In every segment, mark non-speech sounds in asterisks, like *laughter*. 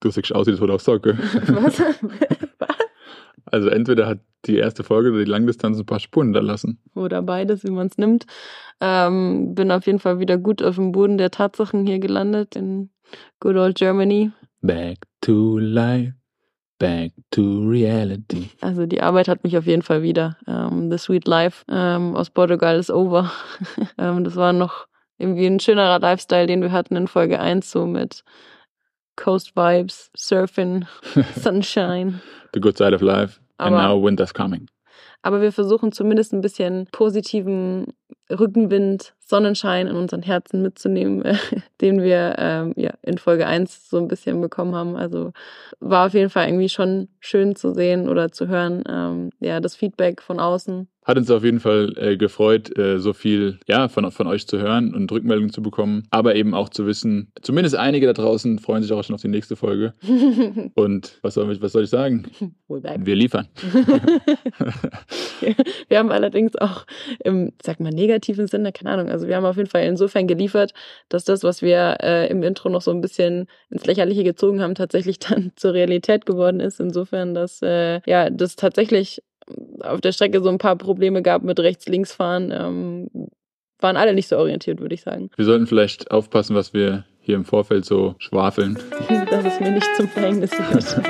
Du siehst aus wie das auch sagen. *laughs* Was? *laughs* Also entweder hat die erste Folge oder die Langdistanz ein paar Spuren hinterlassen. Oder beides, wie man es nimmt. Ähm, bin auf jeden Fall wieder gut auf dem Boden der Tatsachen hier gelandet in good old Germany. Back to life, back to reality. Also die Arbeit hat mich auf jeden Fall wieder. Ähm, The Sweet Life ähm, aus Portugal ist over. *laughs* ähm, das war noch irgendwie ein schönerer Lifestyle, den wir hatten in Folge 1, so mit Coast Vibes, Surfing, *laughs* Sunshine. The good side of life. And Aber- now winter's coming. Aber wir versuchen zumindest ein bisschen positiven Rückenwind, Sonnenschein in unseren Herzen mitzunehmen, *laughs* den wir ähm, ja, in Folge 1 so ein bisschen bekommen haben. Also war auf jeden Fall irgendwie schon schön zu sehen oder zu hören. Ähm, ja, das Feedback von außen. Hat uns auf jeden Fall äh, gefreut, äh, so viel ja, von, von euch zu hören und Rückmeldungen zu bekommen. Aber eben auch zu wissen, zumindest einige da draußen freuen sich auch schon auf die nächste Folge. *laughs* Und was soll, ich- was soll ich sagen? Wir liefern. *laughs* Wir haben allerdings auch im, sag mal, negativen Sinne, keine Ahnung, also wir haben auf jeden Fall insofern geliefert, dass das, was wir äh, im Intro noch so ein bisschen ins Lächerliche gezogen haben, tatsächlich *laughs* dann zur Realität geworden ist. Insofern, dass äh, ja, das tatsächlich auf der Strecke so ein paar Probleme gab mit Rechts-Links-Fahren. Ähm, waren alle nicht so orientiert, würde ich sagen. Wir sollten vielleicht aufpassen, was wir hier im Vorfeld so schwafeln. *laughs* Dass es mir nicht zum Verhängnis wird.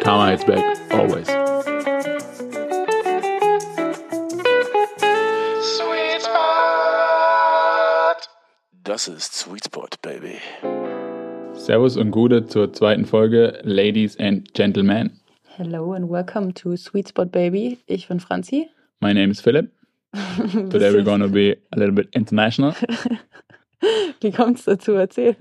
*laughs* Karma is back, always. Das ist Sweet Spot, Baby. Servus und Gute zur zweiten Folge, Ladies and Gentlemen. Hello and welcome to Sweet Spot Baby. Ich bin Franzi. My name is Philip. *laughs* Today we're gonna be a little bit international. *laughs* Wie kommt es dazu? Erzähl.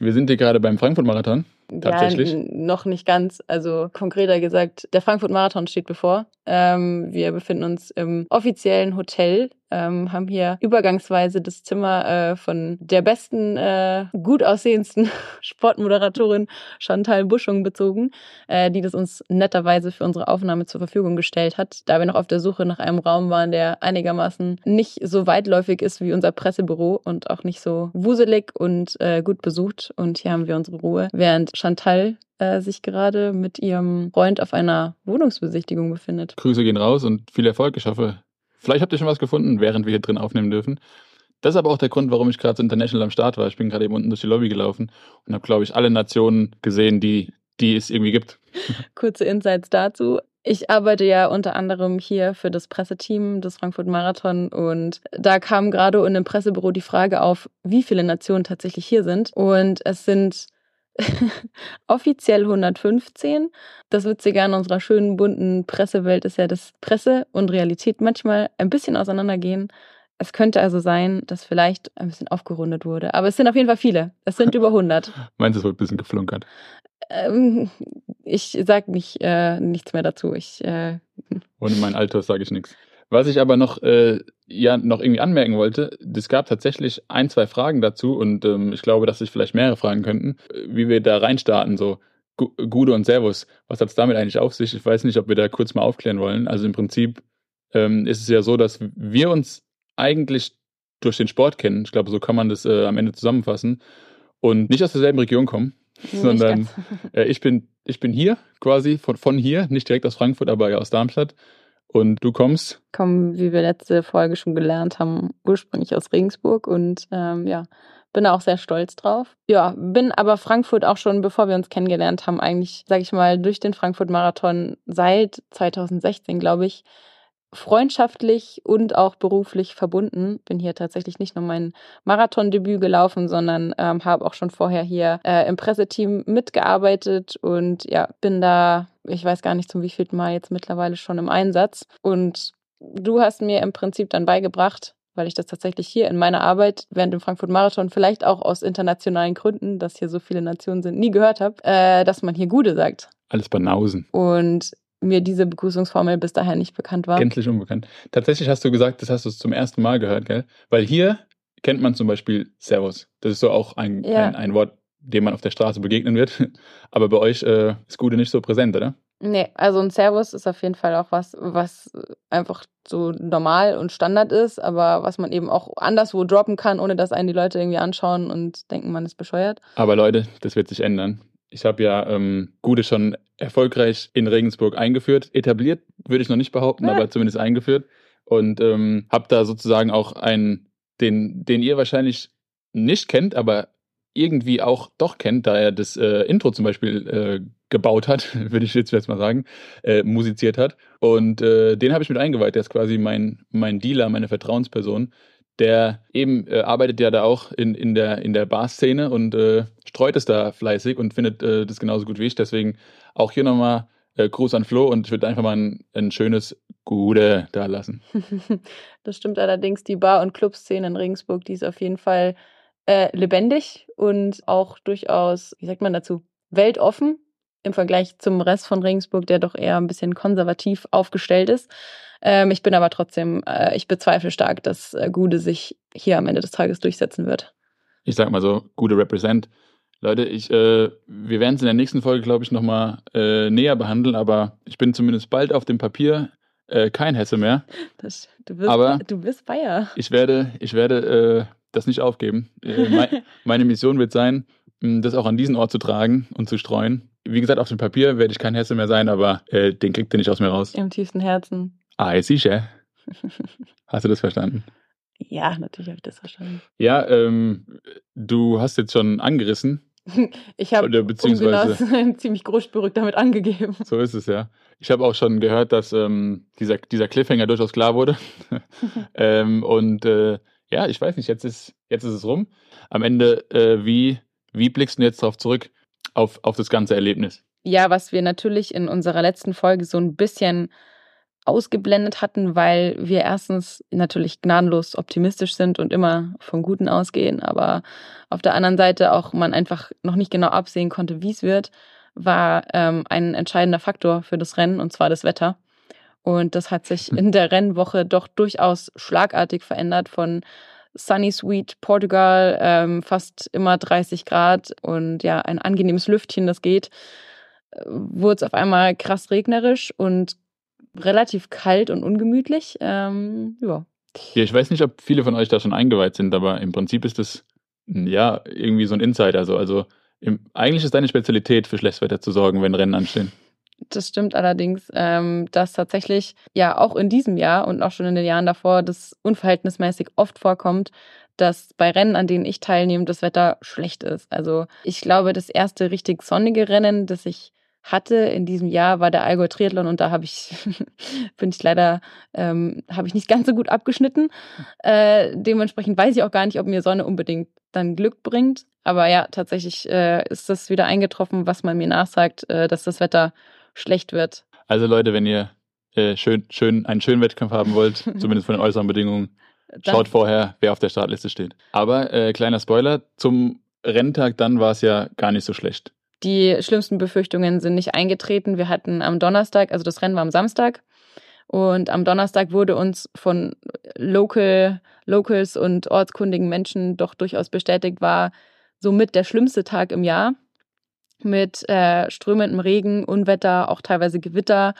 Wir sind hier gerade beim Frankfurt-Marathon. Tatsächlich? Ja, noch nicht ganz. Also konkreter gesagt, der Frankfurt-Marathon steht bevor. Ähm, wir befinden uns im offiziellen Hotel, ähm, haben hier übergangsweise das Zimmer äh, von der besten, äh, gut aussehendsten *laughs* Sportmoderatorin Chantal Buschung bezogen, äh, die das uns netterweise für unsere Aufnahme zur Verfügung gestellt hat, da wir noch auf der Suche nach einem Raum waren, der einigermaßen nicht so weitläufig ist wie unser Pressebüro und auch nicht so wuselig und äh, gut besucht. Und hier haben wir unsere Ruhe, während Chantal äh, sich gerade mit ihrem Freund auf einer Wohnungsbesichtigung befindet. Grüße gehen raus und viel Erfolg. Ich hoffe, vielleicht habt ihr schon was gefunden, während wir hier drin aufnehmen dürfen. Das ist aber auch der Grund, warum ich gerade so international am Start war. Ich bin gerade eben unten durch die Lobby gelaufen und habe, glaube ich, alle Nationen gesehen, die, die es irgendwie gibt. *laughs* Kurze Insights dazu. Ich arbeite ja unter anderem hier für das Presseteam des Frankfurt Marathon und da kam gerade in dem Pressebüro die Frage auf, wie viele Nationen tatsächlich hier sind. Und es sind *laughs* offiziell 115. Das Witzige an unserer schönen, bunten Pressewelt ist ja, dass Presse und Realität manchmal ein bisschen auseinandergehen. Es könnte also sein, dass vielleicht ein bisschen aufgerundet wurde. Aber es sind auf jeden Fall viele. Es sind *laughs* über 100. Meinst du, es wird ein bisschen geflunkert? Ähm, ich sag nicht, äh, nichts mehr dazu. Ich, äh, Ohne mein Alter sage ich nichts. Was ich aber noch, äh, ja, noch irgendwie anmerken wollte, es gab tatsächlich ein, zwei Fragen dazu und ähm, ich glaube, dass sich vielleicht mehrere fragen könnten, wie wir da reinstarten, so Gu- Gude und Servus. Was hat es damit eigentlich auf sich? Ich weiß nicht, ob wir da kurz mal aufklären wollen. Also im Prinzip ähm, ist es ja so, dass wir uns eigentlich durch den Sport kennen. Ich glaube, so kann man das äh, am Ende zusammenfassen. Und nicht aus derselben Region kommen, nicht sondern äh, ich, bin, ich bin hier quasi, von, von hier, nicht direkt aus Frankfurt, aber ja aus Darmstadt. Und du kommst komme, wie wir letzte Folge schon gelernt haben, ursprünglich aus Regensburg und ähm, ja, bin auch sehr stolz drauf. Ja, bin aber Frankfurt auch schon, bevor wir uns kennengelernt haben, eigentlich, sage ich mal, durch den Frankfurt-Marathon seit 2016, glaube ich, freundschaftlich und auch beruflich verbunden. Bin hier tatsächlich nicht nur mein Marathondebüt gelaufen, sondern ähm, habe auch schon vorher hier äh, im Presseteam mitgearbeitet und ja, bin da, ich weiß gar nicht zum wievielten Mal jetzt mittlerweile schon im Einsatz. Und du hast mir im Prinzip dann beigebracht, weil ich das tatsächlich hier in meiner Arbeit während dem Frankfurt Marathon vielleicht auch aus internationalen Gründen, dass hier so viele Nationen sind, nie gehört habe, äh, dass man hier Gude sagt. alles Banausen. Und mir diese Begrüßungsformel bis dahin nicht bekannt war. Gänzlich unbekannt. Tatsächlich hast du gesagt, das hast du zum ersten Mal gehört, gell? Weil hier kennt man zum Beispiel Servus. Das ist so auch ein, Ja. ein, ein Wort, dem man auf der Straße begegnen wird. *laughs* Aber bei euch äh, ist Gude nicht so präsent, oder? Nee, also ein Servus ist auf jeden Fall auch was, was einfach so normal und Standard ist, aber was man eben auch anderswo droppen kann, ohne dass einen die Leute irgendwie anschauen und denken, man ist bescheuert. Aber Leute, das wird sich ändern. Ich habe ja ähm, Gude schon erfolgreich in Regensburg eingeführt. Etabliert würde ich noch nicht behaupten, Ja. aber zumindest eingeführt. Und ähm, habe da sozusagen auch einen, den, den ihr wahrscheinlich nicht kennt, aber irgendwie auch doch kennt, da er das äh, Intro zum Beispiel äh, gebaut hat, *laughs* würde ich jetzt, mal sagen, äh, musiziert hat. Und äh, den habe ich mit eingeweiht. Der ist quasi mein, mein Dealer, meine Vertrauensperson. Der eben äh, arbeitet ja da auch in, in der, in der Bar-Szene und äh, streut es da fleißig und findet äh, das genauso gut wie ich. Deswegen auch hier nochmal äh, Gruß an Flo und ich würde einfach mal ein, ein schönes Gude da lassen. *laughs* Das stimmt allerdings. Die Bar- und Clubszene in Regensburg, die ist auf jeden Fall äh, lebendig und auch durchaus, wie sagt man dazu, weltoffen im Vergleich zum Rest von Regensburg, der doch eher ein bisschen konservativ aufgestellt ist. Ähm, ich bin aber trotzdem, äh, ich bezweifle stark, dass äh, Gude sich hier am Ende des Tages durchsetzen wird. Ich sag mal so, Gude Represent. Leute, ich, äh, wir werden es in der nächsten Folge, glaube ich, nochmal äh, näher behandeln, aber ich bin zumindest bald auf dem Papier äh, kein Hesse mehr. Das, du, bist, Aber- du bist Bayer. Ich werde, ich werde äh, das nicht aufgeben. Äh, mei- *laughs* meine Mission wird sein, das auch an diesen Ort zu tragen und zu streuen. Wie gesagt, auf dem Papier werde ich kein Hesse mehr sein, aber äh, den kriegt ihr nicht aus mir raus. Im tiefsten Herzen. Ah, sicher. *laughs* Hast du das verstanden? Ja, natürlich habe ich das verstanden. Ja, ähm, du hast jetzt schon angerissen. *laughs* Ich habe beziehungsweise- um *laughs* ziemlich großspurig damit angegeben. So ist es ja. Ich habe auch schon gehört, dass ähm, dieser, dieser Cliffhanger durchaus klar wurde. ähm, und äh, ja, ich weiß nicht, jetzt ist, jetzt ist es rum. Am Ende, äh, wie, wie blickst du jetzt darauf zurück, auf, auf das ganze Erlebnis? Ja, was wir natürlich in unserer letzten Folge so ein bisschen ausgeblendet hatten, weil wir erstens natürlich gnadenlos optimistisch sind und immer vom Guten ausgehen, aber auf der anderen Seite auch man einfach noch nicht genau absehen konnte, wie es wird, war ähm, ein entscheidender Faktor für das Rennen und zwar das Wetter. Und das hat sich *laughs* in der Rennwoche doch durchaus schlagartig verändert von Sunny Sweet Portugal, ähm, fast immer 30 Grad und ja, ein angenehmes Lüftchen, das geht, äh, wurde es auf einmal krass regnerisch und relativ kalt und ungemütlich. Ähm, ja. Ja, ich weiß nicht, ob viele von euch da schon eingeweiht sind, aber im Prinzip ist das ja irgendwie so ein Insider. So. Also im, eigentlich ist deine Spezialität, für schlechtes Wetter zu sorgen, wenn Rennen anstehen. Das stimmt allerdings, ähm, dass tatsächlich ja auch in diesem Jahr und auch schon in den Jahren davor das unverhältnismäßig oft vorkommt, dass bei Rennen, an denen ich teilnehme, das Wetter schlecht ist. Also ich glaube, das erste richtig sonnige Rennen, das ich hatte in diesem Jahr, war der Allgäu Triathlon und da habe ich, *laughs* bin ich leider, ähm, habe ich nicht ganz so gut abgeschnitten. Äh, dementsprechend weiß ich auch gar nicht, ob mir Sonne unbedingt dann Glück bringt. Aber ja, tatsächlich äh, ist das wieder eingetroffen, was man mir nachsagt, äh, dass das Wetter schlecht wird. Also Leute, wenn ihr äh, schön, schön, einen schönen Wettkampf haben wollt, *laughs* zumindest von den äußeren Bedingungen, Dann, Schaut vorher, wer auf der Startliste steht. Aber äh, kleiner Spoiler, zum Renntag dann war es ja gar nicht so schlecht. Die schlimmsten Befürchtungen sind nicht eingetreten. Wir hatten am Donnerstag, also das Rennen war am Samstag, und am Donnerstag wurde uns von Local, Locals und ortskundigen Menschen doch durchaus bestätigt, war somit der schlimmste Tag im Jahr mit äh, strömendem Regen, Unwetter, auch teilweise Gewitter.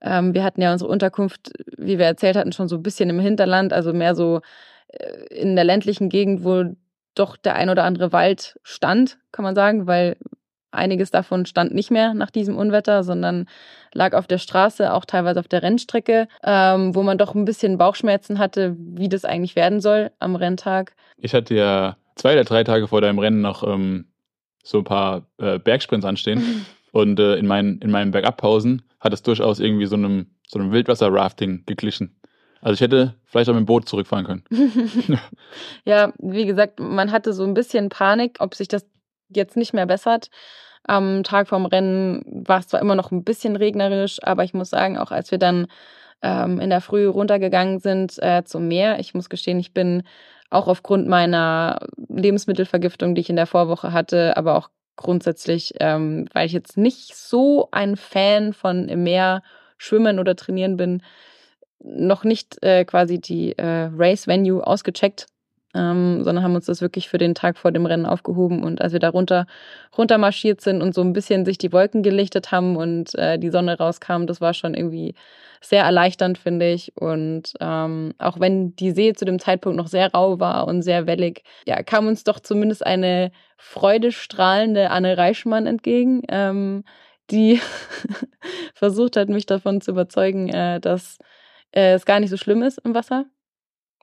Ähm, wir hatten ja unsere Unterkunft, wie wir erzählt hatten, schon so ein bisschen im Hinterland, also mehr so äh, in der ländlichen Gegend, wo doch der ein oder andere Wald stand, kann man sagen, weil einiges davon stand nicht mehr nach diesem Unwetter, sondern lag auf der Straße, auch teilweise auf der Rennstrecke, ähm, wo man doch ein bisschen Bauchschmerzen hatte, wie das eigentlich werden soll am Renntag. Ich hatte ja zwei oder drei Tage vor deinem Rennen noch ähm, so ein paar äh, Bergsprints anstehen. Und äh, in, meinen, in meinen Bergabpausen hat es durchaus irgendwie so einem, so einem Wildwasser-Rafting geglichen. Also ich hätte vielleicht auch mit dem Boot zurückfahren können. *laughs* *laughs* ja, wie gesagt, man hatte so ein bisschen Panik, ob sich das jetzt nicht mehr bessert. Am Tag vorm Rennen war es zwar immer noch ein bisschen regnerisch, aber ich muss sagen, auch als wir dann ähm, in der Früh runtergegangen sind äh, zum Meer, ich muss gestehen, ich bin auch aufgrund meiner Lebensmittelvergiftung, die ich in der Vorwoche hatte, aber auch grundsätzlich, ähm, weil ich jetzt nicht so ein Fan von im Meer schwimmen oder trainieren bin, noch nicht äh, quasi die äh, Race Venue ausgecheckt. Ähm, sondern haben uns das wirklich für den Tag vor dem Rennen aufgehoben. Und als wir da runter, runter marschiert sind und so ein bisschen sich die Wolken gelichtet haben und äh, die Sonne rauskam, das war schon irgendwie sehr erleichternd, finde ich. Und ähm, auch wenn die See zu dem Zeitpunkt noch sehr rau war und sehr wellig, ja, kam uns doch zumindest eine freudestrahlende Anne Reichmann entgegen, ähm, die *laughs* versucht hat, mich davon zu überzeugen, äh, dass äh, es gar nicht so schlimm ist im Wasser.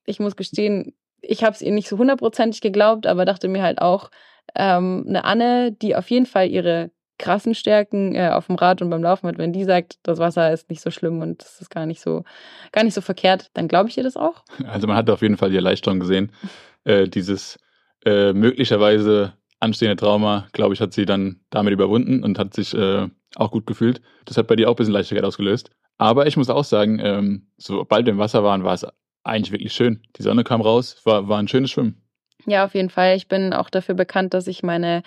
Ich muss gestehen, ich habe es ihr nicht so hundertprozentig geglaubt, aber dachte mir halt auch, ähm, eine Anne, die auf jeden Fall ihre krassen Stärken äh, auf dem Rad und beim Laufen hat, wenn die sagt, das Wasser ist nicht so schlimm und das ist gar nicht so, gar nicht so verkehrt, dann glaube ich ihr das auch. *laughs* Also man hat auf jeden Fall die Erleichterung gesehen. *laughs* Äh, dieses äh, möglicherweise anstehende Trauma, glaube ich, hat sie dann damit überwunden und hat sich äh, auch gut gefühlt. Das hat bei dir auch ein bisschen Leichtigkeit ausgelöst. Aber ich muss auch sagen, ähm, sobald wir im Wasser waren, war es eigentlich wirklich schön. Die Sonne kam raus, war, war ein schönes Schwimmen. Ja, auf jeden Fall. Ich bin auch dafür bekannt, dass ich meine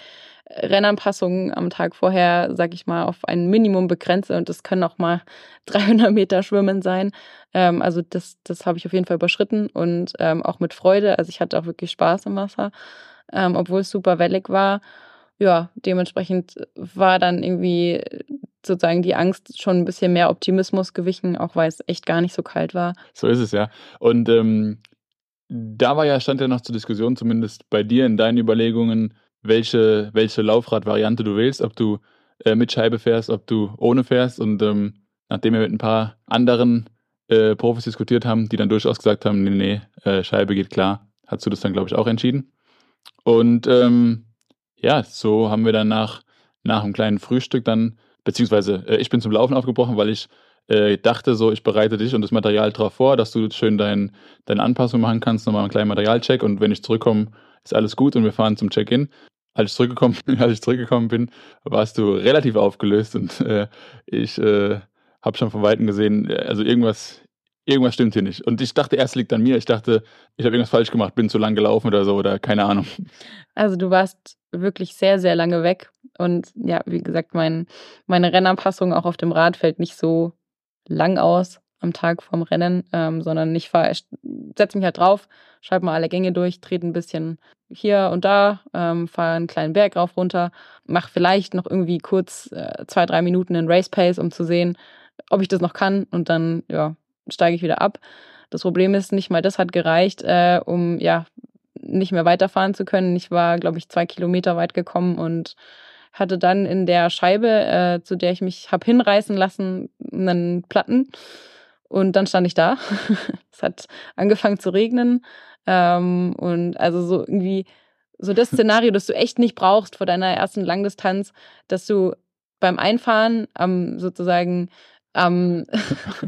Rennanpassungen am Tag vorher, sag ich mal, auf ein Minimum begrenze und das können auch mal *laughs* 300 Meter Schwimmen sein. Ähm, also das, das habe ich auf jeden Fall überschritten und ähm, auch mit Freude. Also ich hatte auch wirklich Spaß im Wasser, ähm, obwohl es super wellig war. Ja, dementsprechend war dann irgendwie sozusagen die Angst schon ein bisschen mehr Optimismus gewichen, auch weil es echt gar nicht so kalt war. So ist es ja. Und ähm, da war ja, stand ja noch zur Diskussion, zumindest bei dir in deinen Überlegungen, welche, welche Laufradvariante du wählst, ob du äh, mit Scheibe fährst, ob du ohne fährst. Und ähm, nachdem wir mit ein paar anderen äh, Profis diskutiert haben, die dann durchaus gesagt haben, nee, nee, äh, Scheibe geht klar, hast du das dann, glaube ich, auch entschieden. Und ähm, ja, so haben wir dann nach, nach einem kleinen Frühstück dann, beziehungsweise äh, ich bin zum Laufen aufgebrochen, weil ich äh, dachte so, ich bereite dich und das Material darauf vor, dass du schön dein, deine Anpassung machen kannst, nochmal einen kleinen Materialcheck und wenn ich zurückkomme, ist alles gut und wir fahren zum Check-in. Als ich zurückgekommen *laughs* als ich zurückgekommen bin, warst du relativ aufgelöst und äh, ich äh, habe schon von Weitem gesehen, äh, also irgendwas, irgendwas stimmt hier nicht. Und ich dachte, erst liegt an mir. Ich dachte, ich habe irgendwas falsch gemacht, bin zu lang gelaufen oder so oder keine Ahnung. Also du warst wirklich sehr, sehr lange weg. Und ja, wie gesagt, mein, meine Rennanpassung auch auf dem Rad fällt nicht so lang aus am Tag vorm Rennen, ähm, sondern ich fahre, setze mich halt drauf, schreibe mal alle Gänge durch, trete ein bisschen hier und da, ähm, fahre einen kleinen Berg rauf runter, mache vielleicht noch irgendwie kurz äh, zwei, drei Minuten in Race Pace, um zu sehen, ob ich das noch kann und dann ja, steige ich wieder ab. Das Problem ist, nicht mal das hat gereicht, äh, um ja nicht mehr weiterfahren zu können. Ich war, glaube ich, zwei Kilometer weit gekommen und hatte dann in der Scheibe, äh, zu der ich mich habe hinreißen lassen, einen Platten. Und dann stand ich da. *laughs* es hat angefangen zu regnen. Ähm, und also so irgendwie so das Szenario, das du echt nicht brauchst vor deiner ersten Langdistanz, dass du beim Einfahren am sozusagen am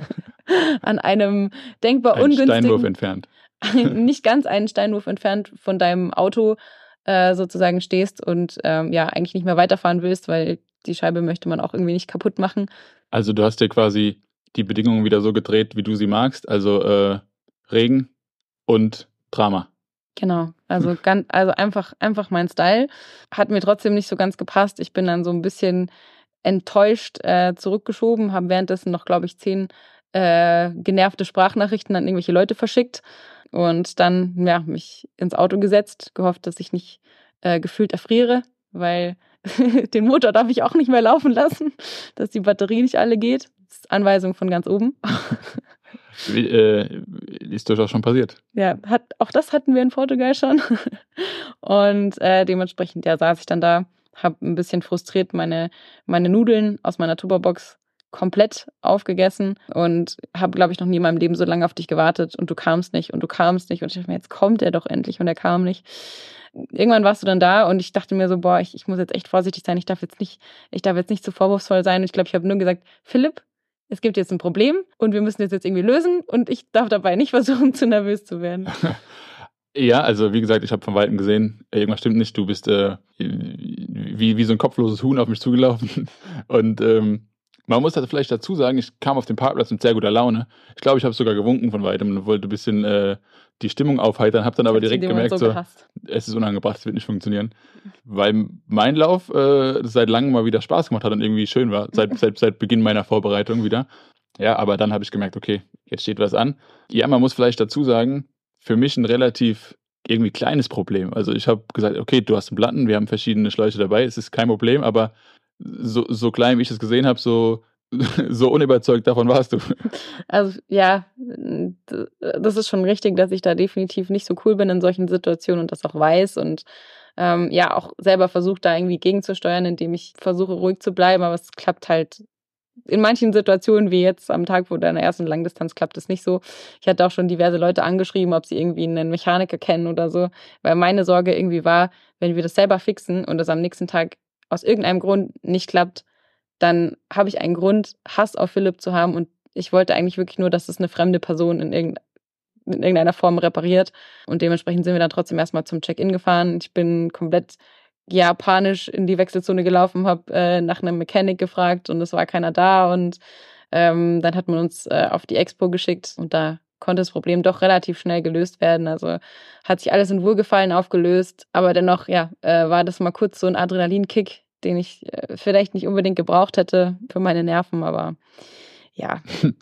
*laughs* an einem denkbar Ein ungünstigen Steinwurf entfernt. *laughs* nicht ganz einen Steinwurf entfernt von deinem Auto äh, sozusagen stehst und ähm, ja eigentlich nicht mehr weiterfahren willst, weil die Scheibe möchte man auch irgendwie nicht kaputt machen. Also du hast dir quasi die Bedingungen wieder so gedreht, wie du sie magst. Also äh, Regen und Drama. Genau, also ganz, also einfach, einfach mein Style. Hat mir trotzdem nicht so ganz gepasst. Ich bin dann so ein bisschen enttäuscht äh, zurückgeschoben, habe währenddessen noch, glaube ich, zehn äh, genervte Sprachnachrichten an irgendwelche Leute verschickt und dann ja mich ins Auto gesetzt, gehofft, dass ich nicht äh, gefühlt erfriere, weil *laughs* den Motor darf ich auch nicht mehr laufen lassen, *laughs* dass die Batterie nicht alle geht. Das ist Anweisung von ganz oben. *laughs* Wie, äh, ist durchaus schon passiert. Ja, hat, auch das hatten wir in Portugal schon. Und äh, dementsprechend ja, saß ich dann da, habe ein bisschen frustriert meine, meine Nudeln aus meiner Tupperbox komplett aufgegessen und habe, glaube ich, noch nie in meinem Leben so lange auf dich gewartet und du kamst nicht und du kamst nicht und ich dachte mir, jetzt kommt er doch endlich und er kam nicht. Irgendwann warst du dann da und ich dachte mir so, boah, ich, ich muss jetzt echt vorsichtig sein, ich darf jetzt nicht, ich darf jetzt nicht zu vorwurfsvoll sein und ich glaube, ich habe nur gesagt, Philipp, es gibt jetzt ein Problem und wir müssen es jetzt irgendwie lösen und ich darf dabei nicht *laughs* versuchen, zu nervös zu werden. *laughs* Ja, also wie gesagt, ich habe von Weitem gesehen, irgendwas stimmt nicht. Du bist äh, wie, wie so ein kopfloses Huhn auf mich zugelaufen. *laughs* Und ähm, man muss halt vielleicht dazu sagen, ich kam auf den Parkplatz mit sehr guter Laune. Ich glaube, ich habe sogar gewunken von weitem und wollte ein bisschen äh, die Stimmung aufheitern, habe dann aber direkt gemerkt, so, es ist unangebracht, es wird nicht funktionieren. Weil mein Lauf äh, seit langem mal wieder Spaß gemacht hat und irgendwie schön war, seit, *laughs* seit, seit Beginn meiner Vorbereitung wieder. Ja, aber dann habe ich gemerkt, okay, jetzt steht was an. Ja, man muss vielleicht dazu sagen, für mich ein relativ irgendwie kleines Problem. Also ich habe gesagt, okay, du hast einen Platten, wir haben verschiedene Schläuche dabei, es ist kein Problem, aber so, so klein, wie ich das gesehen habe, so, *laughs* so unüberzeugt davon warst du. Also ja, das ist schon richtig, dass ich da definitiv nicht so cool bin in solchen Situationen und das auch weiß und ähm, ja auch selber versuche da irgendwie gegenzusteuern, indem ich versuche ruhig zu bleiben, aber es klappt halt in manchen Situationen, wie jetzt am Tag vor deiner ersten Langdistanz, klappt es nicht so. Ich hatte auch schon diverse Leute angeschrieben, ob sie irgendwie einen Mechaniker kennen oder so, weil meine Sorge irgendwie war, wenn wir das selber fixen und das am nächsten Tag aus irgendeinem Grund nicht klappt, dann habe ich einen Grund, Hass auf Philipp zu haben und ich wollte eigentlich wirklich nur, dass es eine fremde Person in, irgendeiner in irgendeiner Form repariert. Und dementsprechend sind wir dann trotzdem erstmal zum Check-in gefahren. Ich bin komplett japanisch in die Wechselzone gelaufen, habe äh, nach einem Mechanik gefragt und es war keiner da. Und ähm, dann hat man uns äh, auf die Expo geschickt und da konnte das Problem doch relativ schnell gelöst werden. Also hat sich alles in Wohlgefallen aufgelöst, aber dennoch, ja, äh, war das mal kurz so ein Adrenalinkick, den ich äh, vielleicht nicht unbedingt gebraucht hätte für meine Nerven, aber ja. *laughs*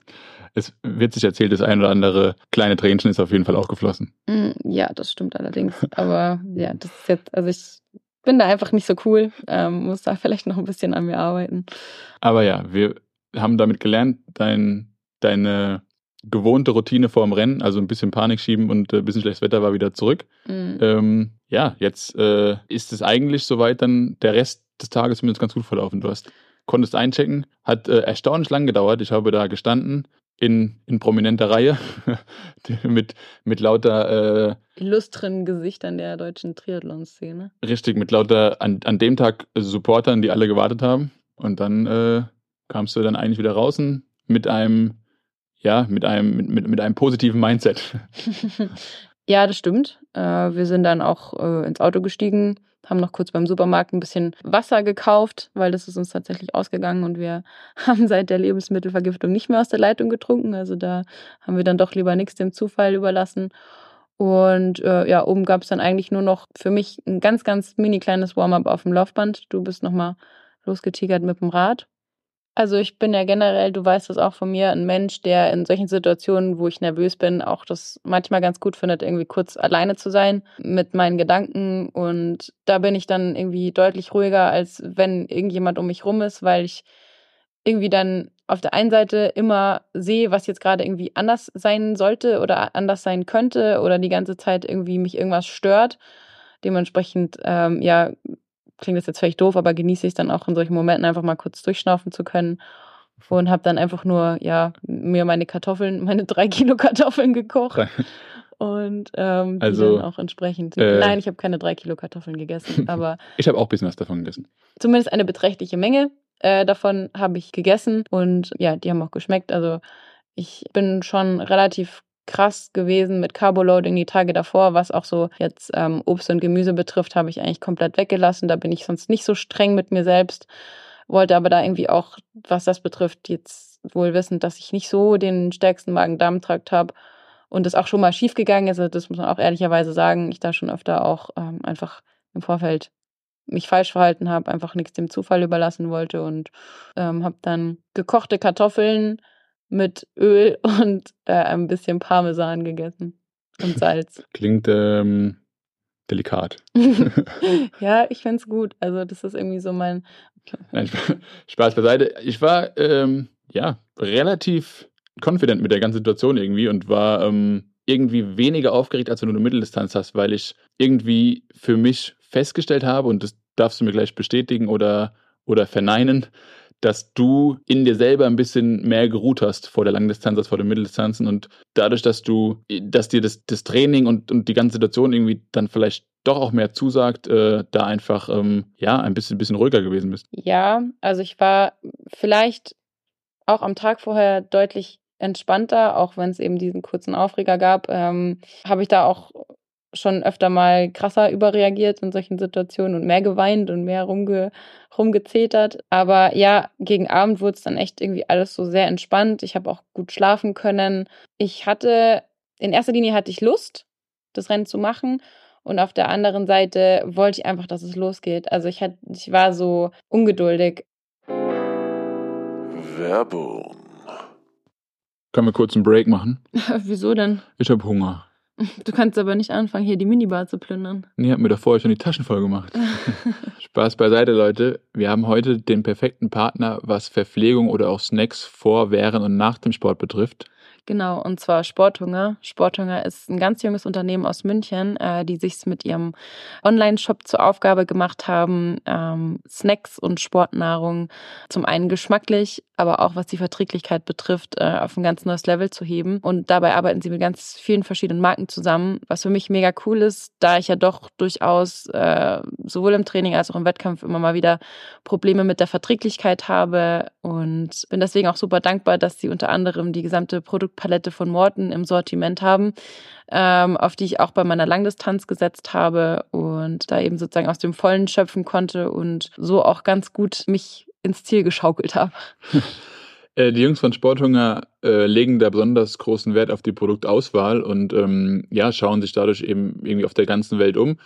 Es wird sich erzählt, das ein oder andere kleine Tränchen ist auf jeden Fall auch geflossen. Mm, ja, das stimmt allerdings. Aber ja, das ist jetzt, also ich bin da einfach nicht so cool, ähm, muss da vielleicht noch ein bisschen an mir arbeiten. Aber ja, wir haben damit gelernt, dein, deine gewohnte Routine vor dem Rennen, also ein bisschen Panik schieben und ein bisschen schlechtes Wetter war wieder zurück. Mhm. Ähm, ja, jetzt äh, ist es eigentlich soweit dann der Rest des Tages zumindest ganz gut verlaufen. Du hast, konntest einchecken, hat äh, erstaunlich lang gedauert. Ich habe da gestanden in, in prominenter Reihe *laughs* mit, mit lauter äh, illustren Gesichtern der deutschen Triathlon-Szene. Richtig, mit lauter an, an dem Tag Supportern, die alle gewartet haben. Und dann äh, kamst du dann eigentlich wieder raus mit einem, ja, mit einem, mit, mit, einem positiven Mindset. *laughs* ja, das stimmt. Äh, wir sind dann auch äh, ins Auto gestiegen, haben noch kurz beim Supermarkt ein bisschen Wasser gekauft, weil das ist uns tatsächlich ausgegangen und wir *laughs* haben seit der Lebensmittelvergiftung nicht mehr aus der Leitung getrunken. Also da haben wir dann doch lieber nichts dem Zufall überlassen. Und äh, ja, oben gab es dann eigentlich nur noch für mich ein ganz, ganz mini kleines Warm-up auf dem Laufband. Du bist nochmal losgetigert mit dem Rad. Also ich bin ja generell, du weißt das auch von mir, ein Mensch, der in solchen Situationen, wo ich nervös bin, auch das manchmal ganz gut findet, irgendwie kurz alleine zu sein mit meinen Gedanken. Und da bin ich dann irgendwie deutlich ruhiger, als wenn irgendjemand um mich rum ist, weil ich irgendwie dann auf der einen Seite immer sehe, was jetzt gerade irgendwie anders sein sollte oder anders sein könnte oder die ganze Zeit irgendwie mich irgendwas stört. Dementsprechend, ähm, ja, klingt das jetzt vielleicht doof, aber genieße ich dann auch in solchen Momenten einfach mal kurz durchschnaufen zu können. Und habe dann einfach nur, ja, mir meine Kartoffeln, *laughs* meine drei Kilo Kartoffeln gekocht. Und ähm, die also, dann auch entsprechend. Äh, Nein, ich habe keine drei Kilo Kartoffeln gegessen, *laughs* aber. ich habe auch ein bisschen was davon gegessen. Zumindest eine beträchtliche Menge äh, davon habe ich gegessen und ja, die haben auch geschmeckt. Also ich bin schon relativ krass gewesen mit Carboloading die Tage davor. Was auch so jetzt ähm, Obst und Gemüse betrifft, habe ich eigentlich komplett weggelassen. Da bin ich sonst nicht so streng mit mir selbst. Wollte aber da irgendwie auch, was das betrifft, jetzt wohl wissen, dass ich nicht so den stärksten Magen-Darm-Trakt habe und das auch schon mal schief gegangen ist. Also das muss man auch ehrlicherweise sagen. Ich da schon öfter auch ähm, einfach im Vorfeld mich falsch verhalten habe, einfach nichts dem Zufall überlassen wollte und ähm, habe dann gekochte Kartoffeln mit Öl *laughs* und äh, ein bisschen Parmesan gegessen und *laughs* Salz. Klingt ähm, delikat. *laughs* ja, ich finde es gut. Also das ist irgendwie so mein... Nein, Spaß beiseite. Ich war ähm, ja relativ confident mit der ganzen Situation irgendwie und war ähm, irgendwie weniger aufgeregt, als wenn du eine Mitteldistanz hast, weil ich irgendwie für mich festgestellt habe, und das darfst du mir gleich bestätigen oder, oder verneinen, dass du in dir selber ein bisschen mehr geruht hast vor der Langdistanz als vor den Mitteldistanzen und dadurch, dass du, dass dir das, das Training und, und die ganze Situation irgendwie dann vielleicht doch auch mehr zusagt, äh, da einfach ähm, ja ein bisschen, bisschen ruhiger gewesen bist. Ja, also ich war vielleicht auch am Tag vorher deutlich entspannter, auch wenn es eben diesen kurzen Aufreger gab, ähm, habe ich da auch schon öfter mal krasser überreagiert in solchen Situationen und mehr geweint und mehr rumge rumgezetert. Aber ja, gegen Abend wurde es dann echt irgendwie alles so sehr entspannt. Ich habe auch gut schlafen können. Ich hatte, in erster Linie hatte ich Lust, das Rennen zu machen. Und auf der anderen Seite wollte ich einfach, dass es losgeht. Also ich, hatte, ich war so ungeduldig. Werbung. Können wir kurz einen Break machen? *laughs* Wieso denn? Ich habe Hunger. *laughs* Du kannst aber nicht anfangen, hier die Minibar zu plündern. Nee, hat mir doch vorher schon die Taschen voll gemacht. *laughs* Spaß beiseite, Leute. Wir haben heute den perfekten Partner, was Verpflegung oder auch Snacks vor, während und nach dem Sport betrifft. Genau, und zwar Sporthunger. Sporthunger ist ein ganz junges Unternehmen aus München, äh, die sich mit ihrem Online-Shop zur Aufgabe gemacht haben, ähm, Snacks und Sportnahrung zum einen geschmacklich, aber auch was die Verträglichkeit betrifft, äh, auf ein ganz neues Level zu heben. Und dabei arbeiten sie mit ganz vielen verschiedenen Marken zusammen, was für mich mega cool ist, da ich ja doch durchaus äh, sowohl im Training als auch im Wettkampf immer mal wieder Probleme mit der Verträglichkeit habe und bin deswegen auch super dankbar, dass sie unter anderem die gesamte Produktpalette von Morten im Sortiment haben, ähm, auf die ich auch bei meiner Langdistanz gesetzt habe und da eben sozusagen aus dem Vollen schöpfen konnte und so auch ganz gut mich ins Ziel geschaukelt habe. *laughs* Äh, die Jungs von Sporthunger äh, legen da besonders großen Wert auf die Produktauswahl und ähm, ja, schauen sich dadurch eben irgendwie auf der ganzen Welt um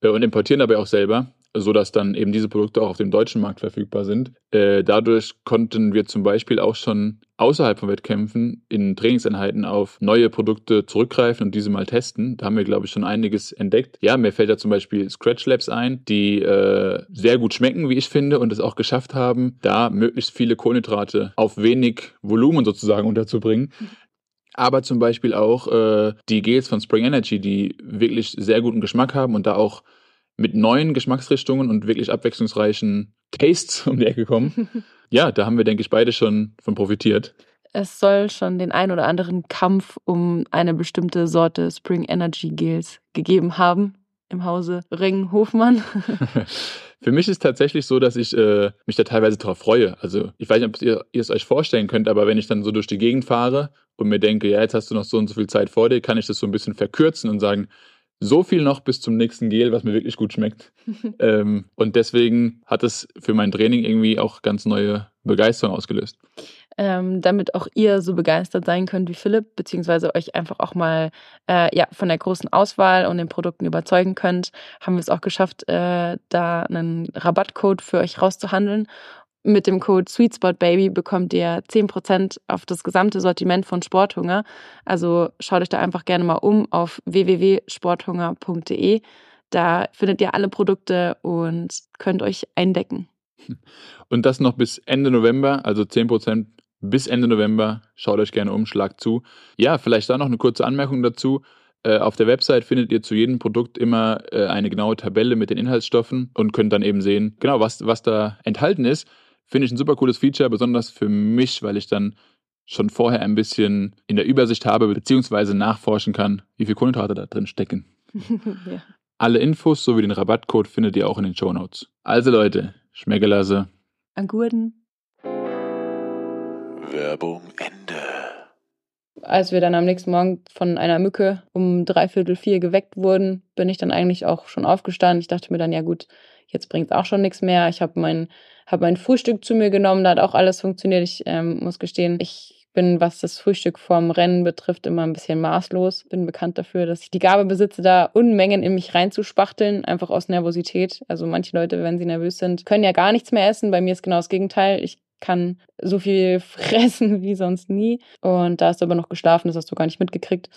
äh, und importieren dabei auch selber so dass dann eben diese Produkte auch auf dem deutschen Markt verfügbar sind. Äh, dadurch konnten wir zum Beispiel auch schon außerhalb von Wettkämpfen in Trainingseinheiten auf neue Produkte zurückgreifen und diese mal testen. Da haben wir, glaube ich, schon einiges entdeckt. Ja, mir fällt da zum Beispiel Scratch Labs ein, die äh, sehr gut schmecken, wie ich finde, und es auch geschafft haben, da möglichst viele Kohlenhydrate auf wenig Volumen sozusagen unterzubringen. aber zum Beispiel auch äh, die Gels von Spring Energy, die wirklich sehr guten Geschmack haben und da auch mit neuen Geschmacksrichtungen und wirklich abwechslungsreichen Tastes um die Ecke kommen. *laughs* ja, da haben wir, denke ich, beide schon von profitiert. Es soll schon den ein oder anderen Kampf um eine bestimmte Sorte Spring Energy Gels gegeben haben im Hause Ring Hofmann. *laughs* Für mich ist tatsächlich so, dass ich äh, mich da teilweise darauf freue. Also ich weiß nicht, ob ihr, ihr es euch vorstellen könnt, aber wenn ich dann so durch die Gegend fahre und mir denke, ja, jetzt hast du noch so und so viel Zeit vor dir, kann ich das so ein bisschen verkürzen und sagen, so viel noch bis zum nächsten Gel, was mir wirklich gut schmeckt. *laughs* ähm, und deswegen hat es für mein Training irgendwie auch ganz neue Begeisterung ausgelöst. Ähm, damit auch ihr so begeistert sein könnt wie Philipp, beziehungsweise euch einfach auch mal äh, ja, von der großen Auswahl und den Produkten überzeugen könnt, haben wir es auch geschafft, äh, da einen Rabattcode für euch rauszuhandeln. Mit dem Code SweetSpotBaby bekommt ihr 10% auf das gesamte Sortiment von Sporthunger. Also schaut euch da einfach gerne mal um auf www.sporthunger.de. Da findet ihr alle Produkte und könnt euch eindecken. Und das noch bis Ende November, also 10% bis Ende November. Schaut euch gerne um, schlagt zu. Ja, vielleicht da noch eine kurze Anmerkung dazu. Äh, auf der Website findet ihr zu jedem Produkt immer äh, eine genaue Tabelle mit den Inhaltsstoffen und könnt dann eben sehen, genau, was, was da enthalten ist. Finde ich ein super cooles Feature, besonders für mich, weil ich dann schon vorher ein bisschen in der Übersicht habe, beziehungsweise nachforschen kann, wie viel Kohlenhydrate da drin stecken. *laughs* ja. Alle Infos sowie den Rabattcode findet ihr auch in den Show Notes. Also Leute, Schmeckelasse. Angurden. Werbung Ende. Als wir dann am nächsten Morgen von einer Mücke um dreiviertel vier geweckt wurden, bin ich dann eigentlich auch schon aufgestanden. Ich dachte mir dann, ja gut, jetzt bringt es auch schon nichts mehr. Ich habe mein habe mein Frühstück zu mir genommen, da hat auch alles funktioniert. Ich ähm, muss gestehen, ich bin, was das Frühstück vorm Rennen betrifft, immer ein bisschen maßlos. Bin bekannt dafür, dass ich die Gabe besitze, da Unmengen in mich reinzuspachteln, einfach aus Nervosität. Also manche Leute, wenn sie nervös sind, können ja gar nichts mehr essen. Bei mir ist genau das Gegenteil. Ich kann so viel *laughs* fressen wie sonst nie. Und da hast du aber noch geschlafen, das hast du gar nicht mitgekriegt.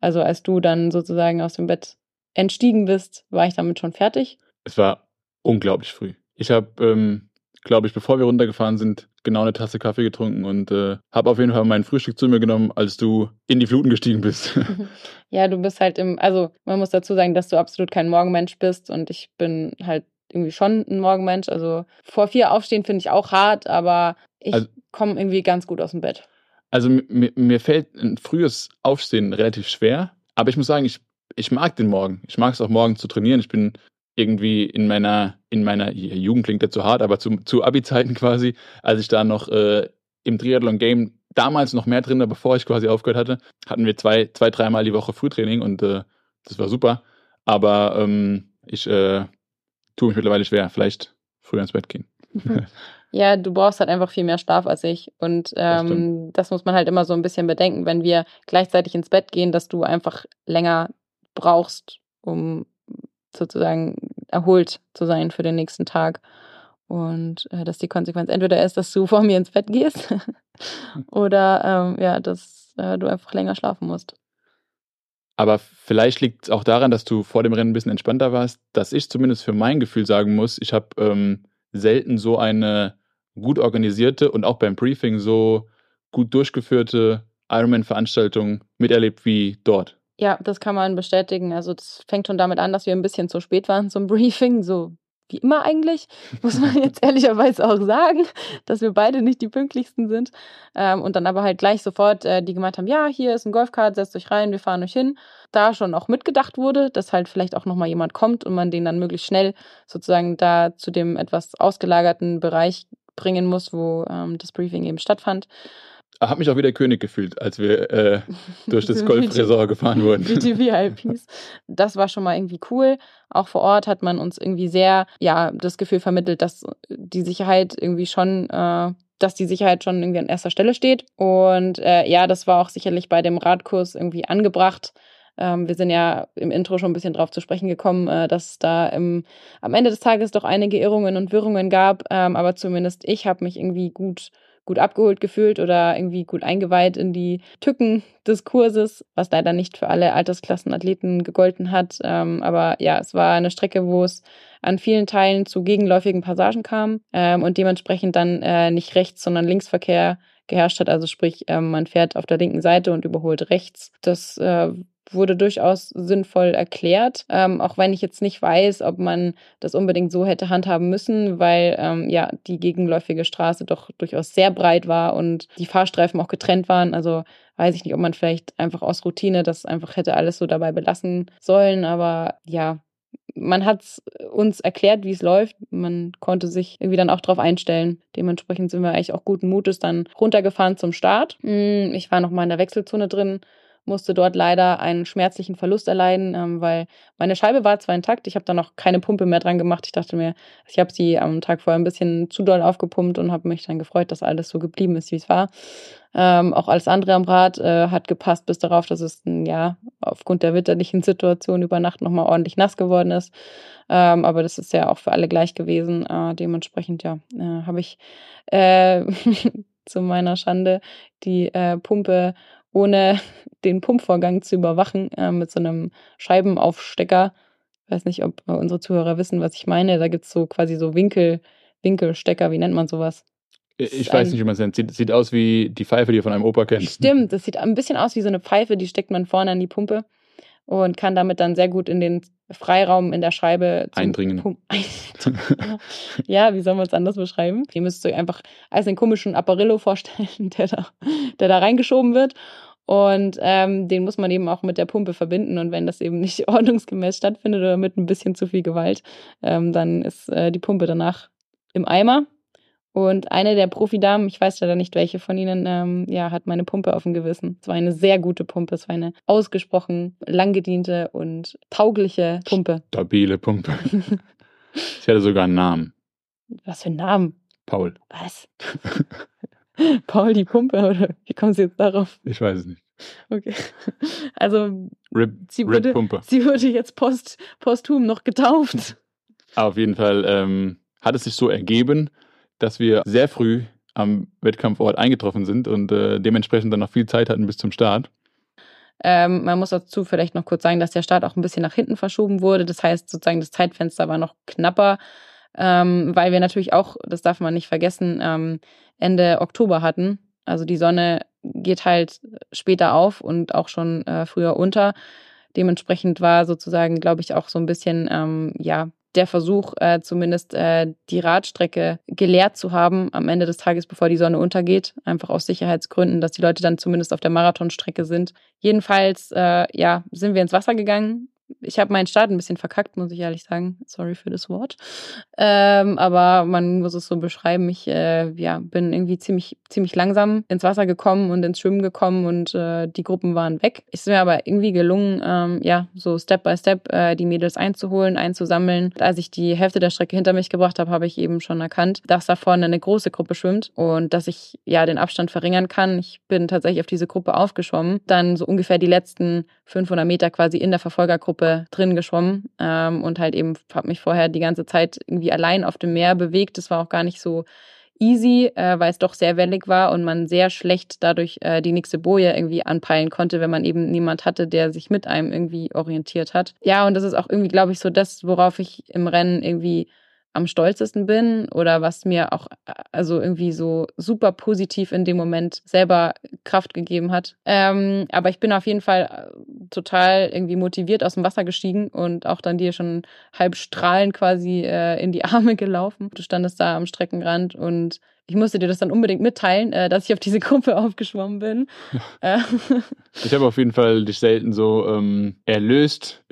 Also als du dann sozusagen aus dem Bett entstiegen bist, war ich damit schon fertig. Es war unglaublich früh. Ich habe ähm, glaube ich, bevor wir runtergefahren sind, genau eine Tasse Kaffee getrunken und äh, habe auf jeden Fall mein Frühstück zu mir genommen, als du in die Fluten gestiegen bist. *laughs* ja, du bist halt im, also man muss dazu sagen, dass du absolut kein Morgenmensch bist und ich bin halt irgendwie schon ein Morgenmensch. Also vor vier aufstehen finde ich auch hart, aber ich also, komme irgendwie ganz gut aus dem Bett. Also mir, mir fällt ein frühes Aufstehen relativ schwer, aber ich muss sagen, ich, ich mag den Morgen. Ich mag es auch morgen zu trainieren. Ich bin irgendwie in meiner, in meiner Jugend klingt ja zu hart, aber zu, zu Abi-Zeiten quasi, als ich da noch äh, im Triathlon-Game damals noch mehr drin war, bevor ich quasi aufgehört hatte, hatten wir zwei, zwei dreimal die Woche Frühtraining und äh, das war super. Aber ähm, ich äh, tue mich mittlerweile schwer, vielleicht früher ins Bett gehen. *laughs* Ja, du brauchst halt einfach viel mehr Schlaf als ich. Und ähm, das, das, muss man halt immer so ein bisschen bedenken, wenn wir gleichzeitig ins Bett gehen, dass du einfach länger brauchst, um sozusagen erholt zu sein für den nächsten Tag. Und äh, dass die Konsequenz entweder ist, dass du vor mir ins Bett gehst *laughs* *laughs* oder ähm, ja, dass äh, du einfach länger schlafen musst. Aber vielleicht liegt es auch daran, dass du vor dem Rennen ein bisschen entspannter warst, dass ich zumindest für mein Gefühl sagen muss, ich habe ähm, selten so eine gut organisierte und auch beim Briefing so gut durchgeführte Ironman-Veranstaltung miterlebt wie dort. Ja, das kann man bestätigen. Also das fängt schon damit an, dass wir ein bisschen zu spät waren zum Briefing, so wie immer eigentlich, *laughs* muss man jetzt ehrlicherweise auch sagen, dass wir beide nicht die pünktlichsten sind. Ähm, und dann aber halt gleich sofort äh, die gemeint haben, ja, hier ist ein Golfkart, setzt euch rein, wir fahren euch hin. Da schon auch mitgedacht wurde, dass halt vielleicht auch nochmal jemand kommt und man den dann möglichst schnell sozusagen da zu dem etwas ausgelagerten Bereich bringen muss, wo ähm, das Briefing eben stattfand habe mich auch wieder König gefühlt, als wir äh, durch das *laughs* Golfresort gefahren wurden. Wie die VIPs. Das war schon mal irgendwie cool. Auch vor Ort hat man uns irgendwie sehr, ja, das Gefühl vermittelt, dass die Sicherheit irgendwie schon, äh, dass die Sicherheit schon irgendwie an erster Stelle steht. Und äh, ja, das war auch sicherlich bei dem Radkurs irgendwie angebracht. Ähm, wir sind ja im Intro schon ein bisschen drauf zu sprechen gekommen, äh, dass es da im, am Ende des Tages doch einige Irrungen und Wirrungen gab. Ähm, aber zumindest ich habe mich irgendwie gut gut abgeholt gefühlt oder irgendwie gut eingeweiht in die Tücken des Kurses, was leider nicht für alle Altersklassenathleten gegolten hat. Ähm, aber ja, es war eine Strecke, wo es an vielen Teilen zu gegenläufigen Passagen kam ähm, und dementsprechend dann äh, nicht Rechts, sondern Linksverkehr geherrscht hat. Also sprich, ähm, man fährt auf der linken Seite und überholt rechts. Das äh, wurde durchaus sinnvoll erklärt, ähm, auch wenn ich jetzt nicht weiß, ob man das unbedingt so hätte handhaben müssen, weil ähm, ja die gegenläufige Straße doch durchaus sehr breit war und die Fahrstreifen auch getrennt waren. Also weiß ich nicht, ob man vielleicht einfach aus Routine das einfach hätte alles so dabei belassen sollen, aber ja, man hat uns erklärt, wie es läuft. Man konnte sich irgendwie dann auch darauf einstellen. Dementsprechend sind wir eigentlich auch guten Mutes dann runtergefahren zum Start. Hm, ich war noch mal in der Wechselzone drin, musste dort leider einen schmerzlichen Verlust erleiden, ähm, weil meine Scheibe war zwar intakt, ich habe da noch keine Pumpe mehr dran gemacht. Ich dachte mir, ich habe sie am Tag vorher ein bisschen zu doll aufgepumpt und habe mich dann gefreut, dass alles so geblieben ist, wie es war. Ähm, auch alles andere am Rad äh, hat gepasst, bis darauf, dass es ja aufgrund der witterlichen *laughs* Situation über Nacht nochmal ordentlich nass geworden ist. Ähm, aber das ist ja auch für alle gleich gewesen. Äh, dementsprechend, ja, äh, habe ich äh, *laughs* zu meiner Schande die äh, Pumpe ohne den Pumpvorgang zu überwachen, äh, mit so einem Scheibenaufstecker. Ich weiß nicht, ob äh, unsere Zuhörer wissen, was ich meine. Da gibt es so quasi so Winkel, Winkelstecker, wie nennt man sowas? Ich weiß nicht, wie man es nennt. Sieht, sieht aus wie die Pfeife, die ihr von einem Opa kennt. Stimmt, das sieht ein bisschen aus wie so eine Pfeife, die steckt man vorne an die Pumpe und kann damit dann sehr gut in den Freiraum in der Scheibe eindringen. *laughs* *laughs* ja, wie soll man es anders beschreiben? Ihr müsst euch einfach als einen komischen Apparillo vorstellen, *laughs* der da, der da reingeschoben wird. Und ähm, den muss man eben auch mit der Pumpe verbinden. Und wenn das eben nicht ordnungsgemäß stattfindet oder mit ein bisschen zu viel Gewalt, ähm, dann ist äh, die Pumpe danach im Eimer. Und eine der Profidamen, ich weiß leider nicht welche von ihnen, ähm, ja, hat meine Pumpe auf dem Gewissen. Es war eine sehr gute Pumpe. Es war eine ausgesprochen langgediente und taugliche Pumpe. Stabile Pumpe. *laughs* Sie hatte sogar einen Namen. Was für einen Namen? Paul. Was? *laughs* Paul die Pumpe, oder wie kommst du jetzt darauf? Ich weiß es nicht. Okay. Also Rip, sie, wurde, Pumpe. sie wurde jetzt post, posthum noch getauft. Auf jeden Fall ähm, hat es sich so ergeben, dass wir sehr früh am Wettkampfort eingetroffen sind und äh, dementsprechend dann noch viel Zeit hatten bis zum Start. Ähm, man muss dazu vielleicht noch kurz sagen, dass der Start auch ein bisschen nach hinten verschoben wurde. Das heißt, sozusagen das Zeitfenster war noch knapper, ähm, weil wir natürlich auch, das darf man nicht vergessen, ähm, Ende Oktober hatten. Also die Sonne geht halt später auf und auch schon äh, früher unter. Dementsprechend war sozusagen, glaube ich, auch so ein bisschen ähm, ja der Versuch, äh, zumindest äh, die Radstrecke geleert zu haben am Ende des Tages, bevor die Sonne untergeht. Einfach aus Sicherheitsgründen, dass die Leute dann zumindest auf der Marathonstrecke sind. Jedenfalls, äh, ja, sind wir ins Wasser gegangen ich habe meinen Start ein bisschen verkackt, muss ich ehrlich sagen. Sorry für das Wort. Ähm, aber man muss es so beschreiben. Ich äh, ja, bin irgendwie ziemlich, ziemlich langsam ins Wasser gekommen und ins Schwimmen gekommen und äh, die Gruppen waren weg. Es ist mir aber irgendwie gelungen, ähm, ja, so Step by Step äh, die Mädels einzuholen, einzusammeln. Als ich die Hälfte der Strecke hinter mich gebracht habe, habe ich eben schon erkannt, dass da vorne eine große Gruppe schwimmt und dass ich ja den Abstand verringern kann. Ich bin tatsächlich auf diese Gruppe aufgeschwommen. Dann so ungefähr die letzten 500 Meter quasi in der Verfolgergruppe Gruppe drin geschwommen ähm, und halt eben habe mich vorher die ganze Zeit irgendwie allein auf dem Meer bewegt. Das war auch gar nicht so easy, äh, weil es doch sehr wellig war und man sehr schlecht dadurch äh, die nächste Boje irgendwie anpeilen konnte, wenn man eben niemand hatte, der sich mit einem irgendwie orientiert hat. Ja, und das ist auch irgendwie, glaube ich, so das, worauf ich im Rennen irgendwie am stolzesten bin oder was mir auch also irgendwie so super positiv in dem Moment selber Kraft gegeben hat. Ähm, aber ich bin auf jeden Fall äh, total irgendwie motiviert aus dem Wasser gestiegen und auch dann dir schon halb strahlend quasi äh, in die *laughs* Arme gelaufen. Du standest da am Streckenrand und ich musste dir das dann unbedingt mitteilen, äh, dass ich auf diese Gruppe *laughs* aufgeschwommen bin. *laughs* Äh. ich habe auf jeden Fall dich selten so ähm, erlöst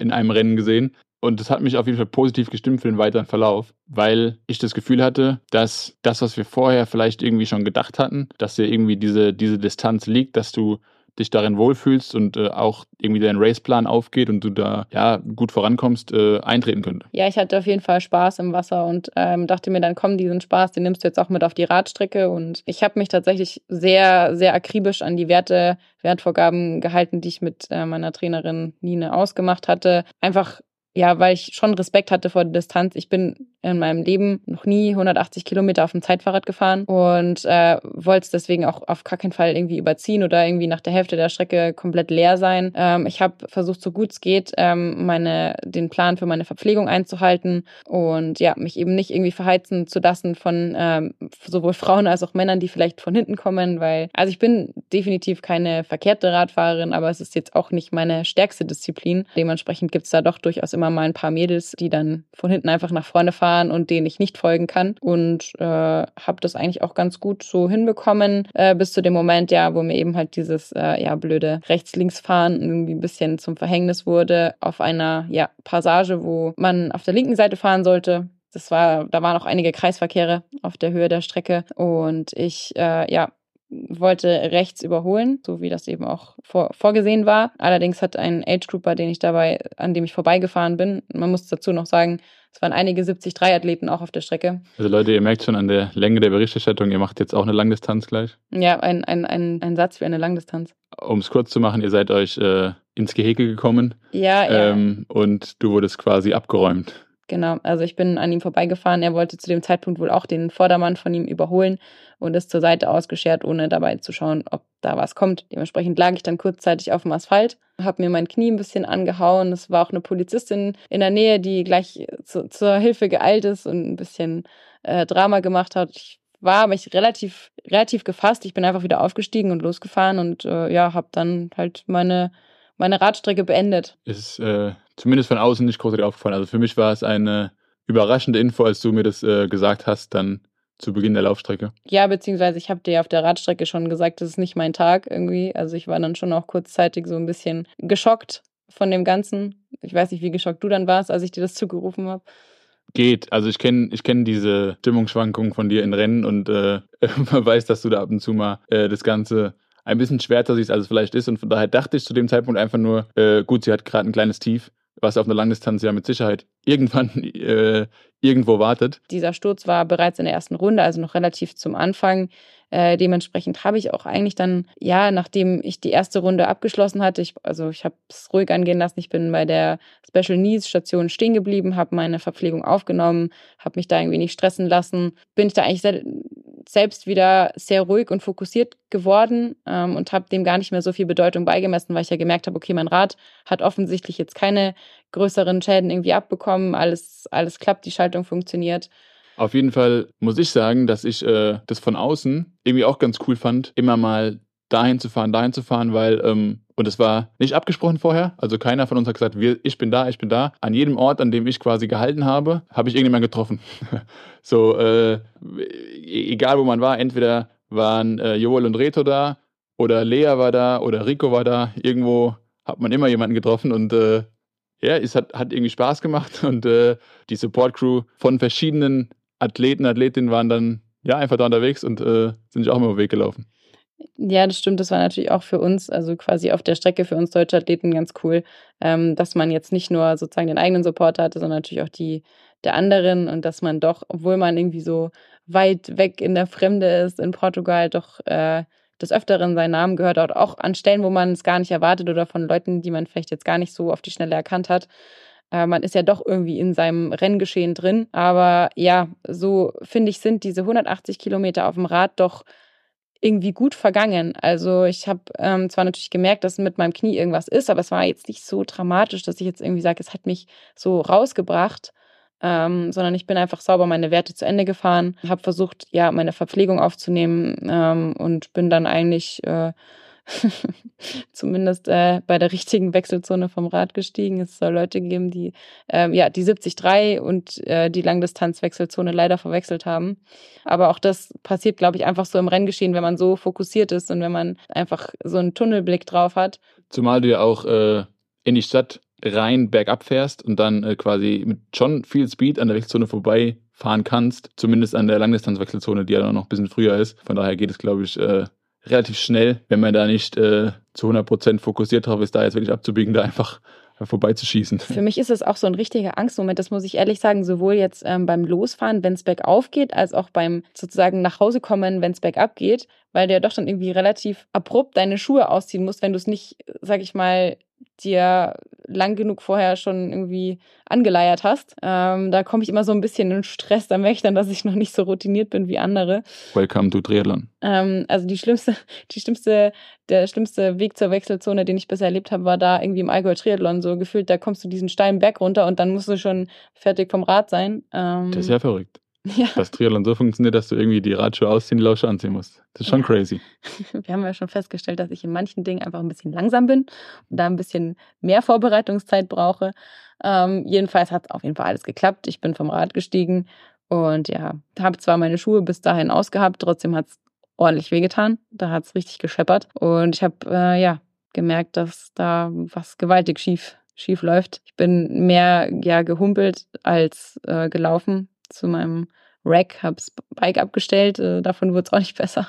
in einem Rennen gesehen. Und das hat mich auf jeden Fall positiv gestimmt für den weiteren Verlauf, weil ich das Gefühl hatte, dass das, was wir vorher vielleicht irgendwie schon gedacht hatten, dass dir irgendwie diese, diese Distanz liegt, dass du dich darin wohlfühlst und äh, auch irgendwie dein Raceplan aufgeht und du da ja gut vorankommst, äh, eintreten könnte. Ja, ich hatte auf jeden Fall Spaß im Wasser und ähm, dachte mir dann, komm, diesen Spaß, den nimmst du jetzt auch mit auf die Radstrecke. Und ich habe mich tatsächlich sehr, sehr akribisch an die Werte, Wertvorgaben gehalten, die ich mit äh, meiner Trainerin Nine ausgemacht hatte. Einfach ja, weil ich schon Respekt hatte vor der Distanz. Ich bin in meinem Leben noch nie 180 Kilometer auf dem Zeitfahrrad gefahren und äh, wollte es deswegen auch auf gar keinen Fall irgendwie überziehen oder irgendwie nach der Hälfte der Strecke komplett leer sein. Ähm, ich habe versucht, so gut es geht, ähm, meine, den Plan für meine Verpflegung einzuhalten und ja, mich eben nicht irgendwie verheizen zu lassen von ähm, sowohl Frauen als auch Männern, die vielleicht von hinten kommen, weil, also ich bin definitiv keine verkehrte Radfahrerin, aber es ist jetzt auch nicht meine stärkste Disziplin. Dementsprechend gibt es da doch durchaus immer mal ein paar Mädels, die dann von hinten einfach nach vorne fahren fahren und denen ich nicht folgen kann. Und äh, habe das eigentlich auch ganz gut so hinbekommen, äh, bis zu dem Moment, ja, wo mir eben halt dieses äh, ja blöde Rechts-Links-Fahren irgendwie ein bisschen zum Verhängnis wurde auf einer ja, Passage, wo man auf der linken Seite fahren sollte. Das war, da waren auch einige Kreisverkehre auf der Höhe der Strecke und ich äh, ja wollte rechts überholen, so wie das eben auch vor, vorgesehen war. Allerdings hat ein Age Grouper, den ich dabei, an dem ich vorbeigefahren bin, man muss dazu noch sagen, es waren einige 70-3-Athleten auch auf der Strecke. Also Leute, ihr merkt schon an der Länge der Berichterstattung, ihr macht jetzt auch eine Langdistanz gleich. Ja, ein, ein, ein, ein Satz für eine Langdistanz. Um es kurz zu machen, ihr seid euch äh, ins Gehege gekommen. Ja, ja. Ähm, und du wurdest quasi abgeräumt. Genau, also ich bin an ihm vorbeigefahren. Er wollte zu dem Zeitpunkt wohl auch den Vordermann von ihm überholen und ist zur Seite ausgeschert, ohne dabei zu schauen, ob da was kommt. Dementsprechend lag ich dann kurzzeitig auf dem Asphalt, habe mir mein Knie ein bisschen angehauen. Es war auch eine Polizistin in der Nähe, die gleich zu, zur Hilfe geeilt ist und ein bisschen äh, Drama gemacht hat. Ich war aber ich relativ relativ gefasst. Ich bin einfach wieder aufgestiegen und losgefahren und äh, ja, habe dann halt meine meine Radstrecke beendet. Ist äh, zumindest von außen nicht großartig aufgefallen. Also für mich war es eine überraschende Info, als du mir das äh, gesagt hast, dann zu Beginn der Laufstrecke. Ja, beziehungsweise ich habe dir auf der Radstrecke schon gesagt, das ist nicht mein Tag irgendwie. Also ich war dann schon auch kurzzeitig so ein bisschen geschockt von dem Ganzen. Ich weiß nicht, wie geschockt du dann warst, als ich dir das zugerufen habe. Geht. Also ich kenne ich kenn diese Stimmungsschwankungen von dir in Rennen und äh, *laughs* man weiß, dass du da ab und zu mal äh, das Ganze ein bisschen schwerer siehst, als es vielleicht ist. Und von daher dachte ich zu dem Zeitpunkt einfach nur, äh, gut, sie hat gerade ein kleines Tief, was auf einer Langdistanz ja mit Sicherheit irgendwann äh, irgendwo wartet. Dieser Sturz war bereits in der ersten Runde, also noch relativ zum Anfang. Äh, dementsprechend habe ich auch eigentlich dann, ja, nachdem ich die erste Runde abgeschlossen hatte, ich, also ich habe es ruhig angehen lassen, ich bin bei der Special Needs Station stehen geblieben, habe meine Verpflegung aufgenommen, habe mich da irgendwie nicht stressen lassen, bin ich da eigentlich sehr, selbst wieder sehr ruhig und fokussiert geworden ähm, und habe dem gar nicht mehr so viel Bedeutung beigemessen, weil ich ja gemerkt habe, okay, mein Rad hat offensichtlich jetzt keine größeren Schäden irgendwie abbekommen, alles, alles klappt, die Schaltung funktioniert. Auf jeden Fall muss ich sagen, dass ich äh, das von außen irgendwie auch ganz cool fand, immer mal dahin zu fahren, dahin zu fahren, weil, ähm, und es war nicht abgesprochen vorher, also keiner von uns hat gesagt, wir, ich bin da, ich bin da. An jedem Ort, an dem ich quasi gehalten habe, habe ich irgendjemanden getroffen. *laughs* so, äh, e-, egal wo man war, entweder waren äh, Joel und Reto da, oder Lea war da, oder Rico war da, irgendwo hat man immer jemanden getroffen und äh, ja, es hat, hat irgendwie Spaß gemacht *laughs* und äh, die Support Crew von verschiedenen Athleten, Athletinnen waren dann ja einfach da unterwegs und äh, sind sich auch immer Weg gelaufen. Ja, das stimmt. Das war natürlich auch für uns, also quasi auf der Strecke für uns deutsche Athleten ganz cool, ähm, dass man jetzt nicht nur sozusagen den eigenen Support hatte, sondern natürlich auch die der anderen und dass man doch, obwohl man irgendwie so weit weg in der Fremde ist in Portugal, doch äh, des Öfteren seinen Namen gehört hat, auch an Stellen, wo man es gar nicht erwartet oder von Leuten, die man vielleicht jetzt gar nicht so auf die Schnelle erkannt hat. Äh, man ist ja doch irgendwie in seinem Renngeschehen drin. Aber ja, so finde ich, sind diese 180 Kilometer auf dem Rad doch irgendwie gut vergangen. Also ich habe ähm, zwar natürlich gemerkt, dass mit meinem Knie irgendwas ist, aber es war jetzt nicht so dramatisch, dass ich jetzt irgendwie sage, es hat mich so rausgebracht, ähm, sondern ich bin einfach sauber meine Werte zu Ende gefahren, habe versucht, ja, meine Verpflegung aufzunehmen ähm, und bin dann eigentlich äh, *laughs* zumindest äh, bei der richtigen Wechselzone vom Rad gestiegen. Es soll Leute geben, die ähm, ja die 70-3 und äh, die Langdistanzwechselzone leider verwechselt haben. Aber auch das passiert, glaube ich, einfach so im Renngeschehen, wenn man so fokussiert ist und wenn man einfach so einen Tunnelblick drauf hat. Zumal du ja auch äh, in die Stadt rein bergab fährst und dann äh, quasi mit schon viel Speed an der Wechselzone vorbei fahren kannst, zumindest an der Langdistanzwechselzone, die ja noch ein bisschen früher ist. Von daher geht es, glaube ich, äh, relativ schnell, wenn man da nicht äh, zu 100% fokussiert drauf ist, da jetzt wirklich abzubiegen, da einfach vorbeizuschießen. Für mich ist es auch so ein richtiger Angstmoment, das muss ich ehrlich sagen, sowohl jetzt ähm, beim Losfahren, wenn es bergauf geht, als auch beim sozusagen nach Hause kommen, wenn es bergab geht, weil du ja doch dann irgendwie relativ abrupt deine Schuhe ausziehen musst, wenn du es nicht, sag ich mal, dir lang genug vorher schon irgendwie angeleiert hast. Ähm, da komme ich immer so ein bisschen in Stress. Da merke ich dann, dass ich noch nicht so routiniert bin wie andere. Welcome to Triathlon. Ähm, also die schlimmste, die schlimmste, der schlimmste Weg zur Wechselzone, den ich bisher erlebt habe, war da irgendwie im Allgäu Triathlon. So gefühlt, da kommst du diesen steilen Berg runter und dann musst du schon fertig vom Rad sein. Ähm, das ist ja verrückt. Ja. Dass Triathlon so funktioniert, dass du irgendwie die Radschuhe ausziehen, die Lausche anziehen musst. Das ist schon ja. crazy. *laughs* Wir haben ja schon festgestellt, dass ich in manchen Dingen einfach ein bisschen langsam bin und da ein bisschen mehr Vorbereitungszeit brauche. Ähm, jedenfalls hat auf jeden Fall alles geklappt. Ich bin vom Rad gestiegen und ja, habe zwar meine Schuhe bis dahin ausgehabt, trotzdem hat es ordentlich wehgetan. Da hat es richtig gescheppert. Und ich habe äh, ja gemerkt, dass da was gewaltig schief schief läuft. Ich bin mehr ja gehumpelt als äh, gelaufen zu meinem Rack, habe das Bike abgestellt. Äh, davon wurde es auch nicht *laughs* besser,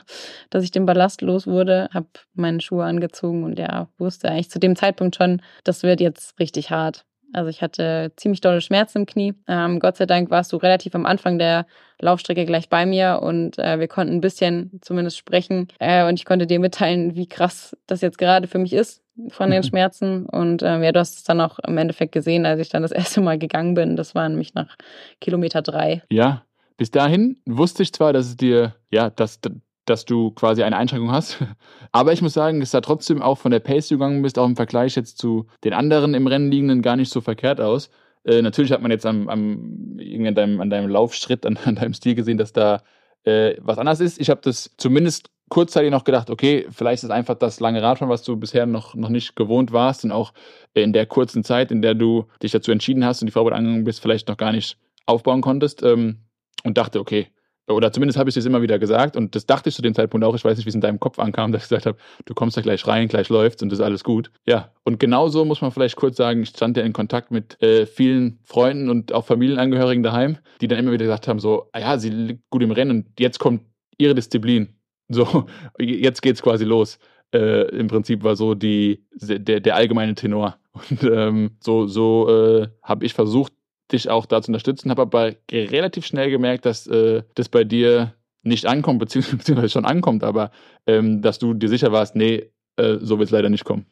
dass ich den Ballast los wurde, habe meine Schuhe angezogen und ja, wusste eigentlich zu dem Zeitpunkt schon, das wird jetzt richtig hart. Also ich hatte ziemlich dolle Schmerzen im Knie. Ähm, Gott sei Dank warst du relativ am Anfang der Laufstrecke gleich bei mir und äh, wir konnten ein bisschen zumindest sprechen äh, und ich konnte dir mitteilen, wie krass das jetzt gerade für mich ist von den mhm. Schmerzen. Und ähm, ja, du hast es dann auch im Endeffekt gesehen, als ich dann das *laughs* erste Mal gegangen bin. Das war nämlich nach Kilometer drei. Ja, bis dahin wusste ich zwar, dass es dir, ja, dass, dass du quasi eine Einschränkung hast. *laughs* Aber ich muss sagen, es sah trotzdem auch von der Pace, du gegangen bist, auch im Vergleich jetzt zu den anderen im Rennen liegenden, gar nicht so verkehrt aus. Äh, natürlich hat man jetzt am, am, an, deinem, an deinem Laufschritt, an, *laughs* an deinem Stil gesehen, dass da äh, was anders ist. Ich habe das zumindest kurzzeitig noch gedacht, okay, vielleicht ist einfach das lange Radfahren, was du bisher noch, noch nicht gewohnt warst und auch in der kurzen Zeit, in der du dich dazu entschieden hast und die Vorbereitung angegangen bist, vielleicht noch gar nicht aufbauen konntest. Ähm, und dachte, okay, oder zumindest habe ich es immer wieder gesagt und das dachte ich zu dem Zeitpunkt auch. Ich weiß nicht, wie es in deinem Kopf ankam, dass ich gesagt habe, du kommst da gleich rein, gleich läuft's und das ist alles gut. Ja, und genauso muss man vielleicht kurz sagen, ich stand ja in Kontakt mit äh, vielen Freunden und auch Familienangehörigen daheim, die dann immer wieder gesagt haben, so, ah ja, sie liegt gut im Rennen und jetzt kommt ihre Disziplin. So, *laughs* jetzt geht's quasi los. Äh, Im Prinzip war so die, der, der allgemeine Tenor. *laughs* Und ähm, so, so äh, habe ich versucht, dich auch da zu unterstützen, habe aber relativ schnell gemerkt, dass äh, das bei dir nicht ankommt, *laughs* beziehungsweise schon ankommt, aber ähm, dass du dir sicher warst, nee, äh, so wird es leider nicht kommen.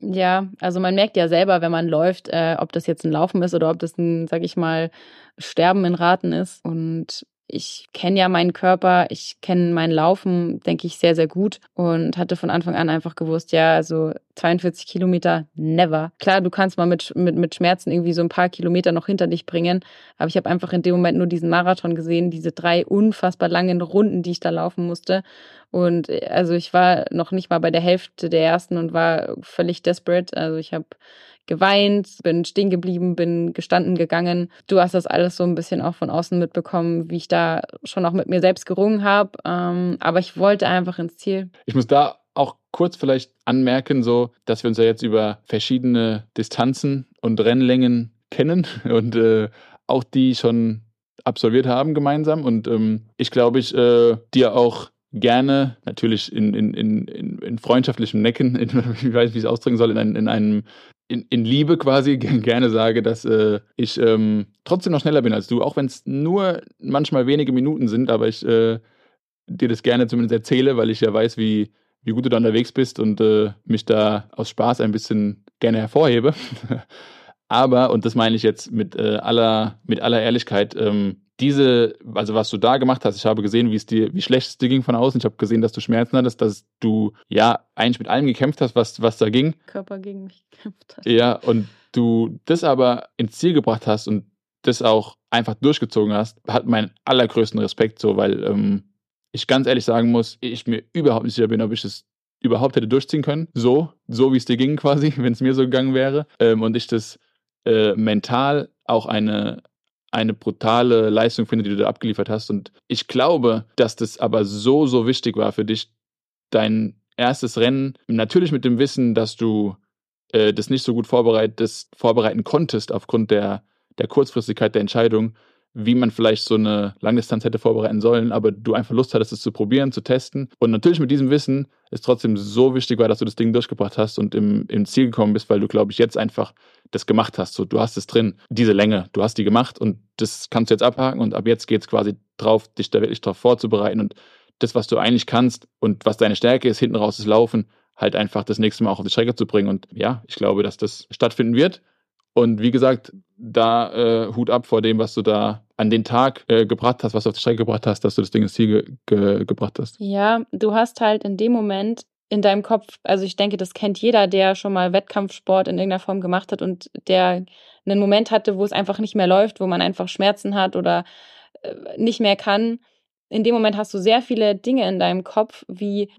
Ja, also man merkt ja selber, wenn man läuft, äh, ob das jetzt ein Laufen ist oder ob das ein, sag ich mal, Sterben in Raten ist. Und ich kenne ja meinen Körper, ich kenne mein Laufen, denke ich, sehr, sehr gut und hatte von Anfang an einfach gewusst, ja, also 42 Kilometer, never. Klar, du kannst mal mit, mit, mit Schmerzen irgendwie so ein paar Kilometer noch hinter dich bringen, aber ich habe einfach in dem Moment nur diesen Marathon gesehen, diese drei unfassbar langen Runden, die ich da laufen musste. Und äh, also ich war noch nicht mal bei der Hälfte der ersten und war völlig desperate. Also ich habe geweint, bin stehen geblieben, bin gestanden gegangen. Du hast das alles so ein bisschen auch von außen mitbekommen, wie ich da schon auch mit mir selbst gerungen habe. Ähm, aber ich wollte einfach ins Ziel. Ich muss da auch kurz vielleicht anmerken, so, dass wir uns ja jetzt über verschiedene Distanzen und Rennlängen kennen *laughs* und äh, auch die schon absolviert haben gemeinsam. Und ähm, ich glaube, ich äh, dir auch gerne, natürlich in, in, in, in freundschaftlichem Necken, *laughs* in, ich weiß, wie ich es ausdrücken soll, in, ein, in einem in, in Liebe quasi *laughs* gerne sage, dass äh, ich ähm, trotzdem noch schneller bin als du, auch wenn es nur manchmal wenige Minuten sind, aber ich äh, dir das gerne zumindest erzähle, weil ich ja weiß, wie, wie gut du da unterwegs bist und äh, mich da aus Spaß ein bisschen gerne hervorhebe. *laughs* Aber, und das meine ich jetzt mit äh, aller, mit aller Ehrlichkeit, ähm, diese, also was du da gemacht hast, ich habe gesehen, wie es dir, wie schlecht es dir ging von außen. Ich habe gesehen, dass du Schmerzen hattest, dass du ja eigentlich mit allem gekämpft hast, was, was da ging. Körper gegen mich gekämpft hat. Ja, und du das aber ins Ziel gebracht hast und das auch einfach durchgezogen hast, hat meinen allergrößten Respekt so, weil ähm, ich ganz ehrlich sagen muss, ich mir überhaupt nicht sicher bin, ob ich es überhaupt hätte durchziehen können. So, so wie es dir ging quasi, *laughs* wenn es mir so gegangen wäre. Ähm, und ich das äh, mental auch eine, eine brutale Leistung finde, die du da abgeliefert hast. Und ich glaube, dass das aber so, so wichtig war für dich, dein erstes Rennen, natürlich mit dem Wissen, dass du äh, das nicht so gut vorbereiten konntest aufgrund der, der Kurzfristigkeit der Entscheidung, wie man vielleicht so eine Langdistanz hätte vorbereiten sollen, aber du einfach Lust hattest, es zu probieren, zu testen. Und natürlich mit diesem Wissen ist trotzdem so wichtig war, dass du das Ding durchgebracht hast und im, im Ziel gekommen bist, weil du, glaube ich, jetzt einfach das gemacht hast. So, du hast es drin, diese Länge, du hast die gemacht und das kannst du jetzt abhaken und ab jetzt geht es quasi drauf, dich da wirklich drauf vorzubereiten und das, was du eigentlich kannst und was deine Stärke ist, hinten raus ist Laufen, halt einfach das nächste Mal auch auf die Strecke zu bringen. Und ja, ich glaube, dass das stattfinden wird. Und wie gesagt, da äh, Hut ab vor dem, was du da an den Tag äh, gebracht hast, was du auf die Strecke gebracht hast, dass du das Ding ins Ziel ge ge gebracht hast. Ja, du hast halt in dem Moment in deinem Kopf, also ich denke, das kennt jeder, der schon mal Wettkampfsport in irgendeiner Form gemacht hat und der einen Moment hatte, wo es einfach nicht mehr läuft, wo man einfach Schmerzen hat oder äh, nicht mehr kann in dem Moment hast du sehr viele Dinge in deinem Kopf, wie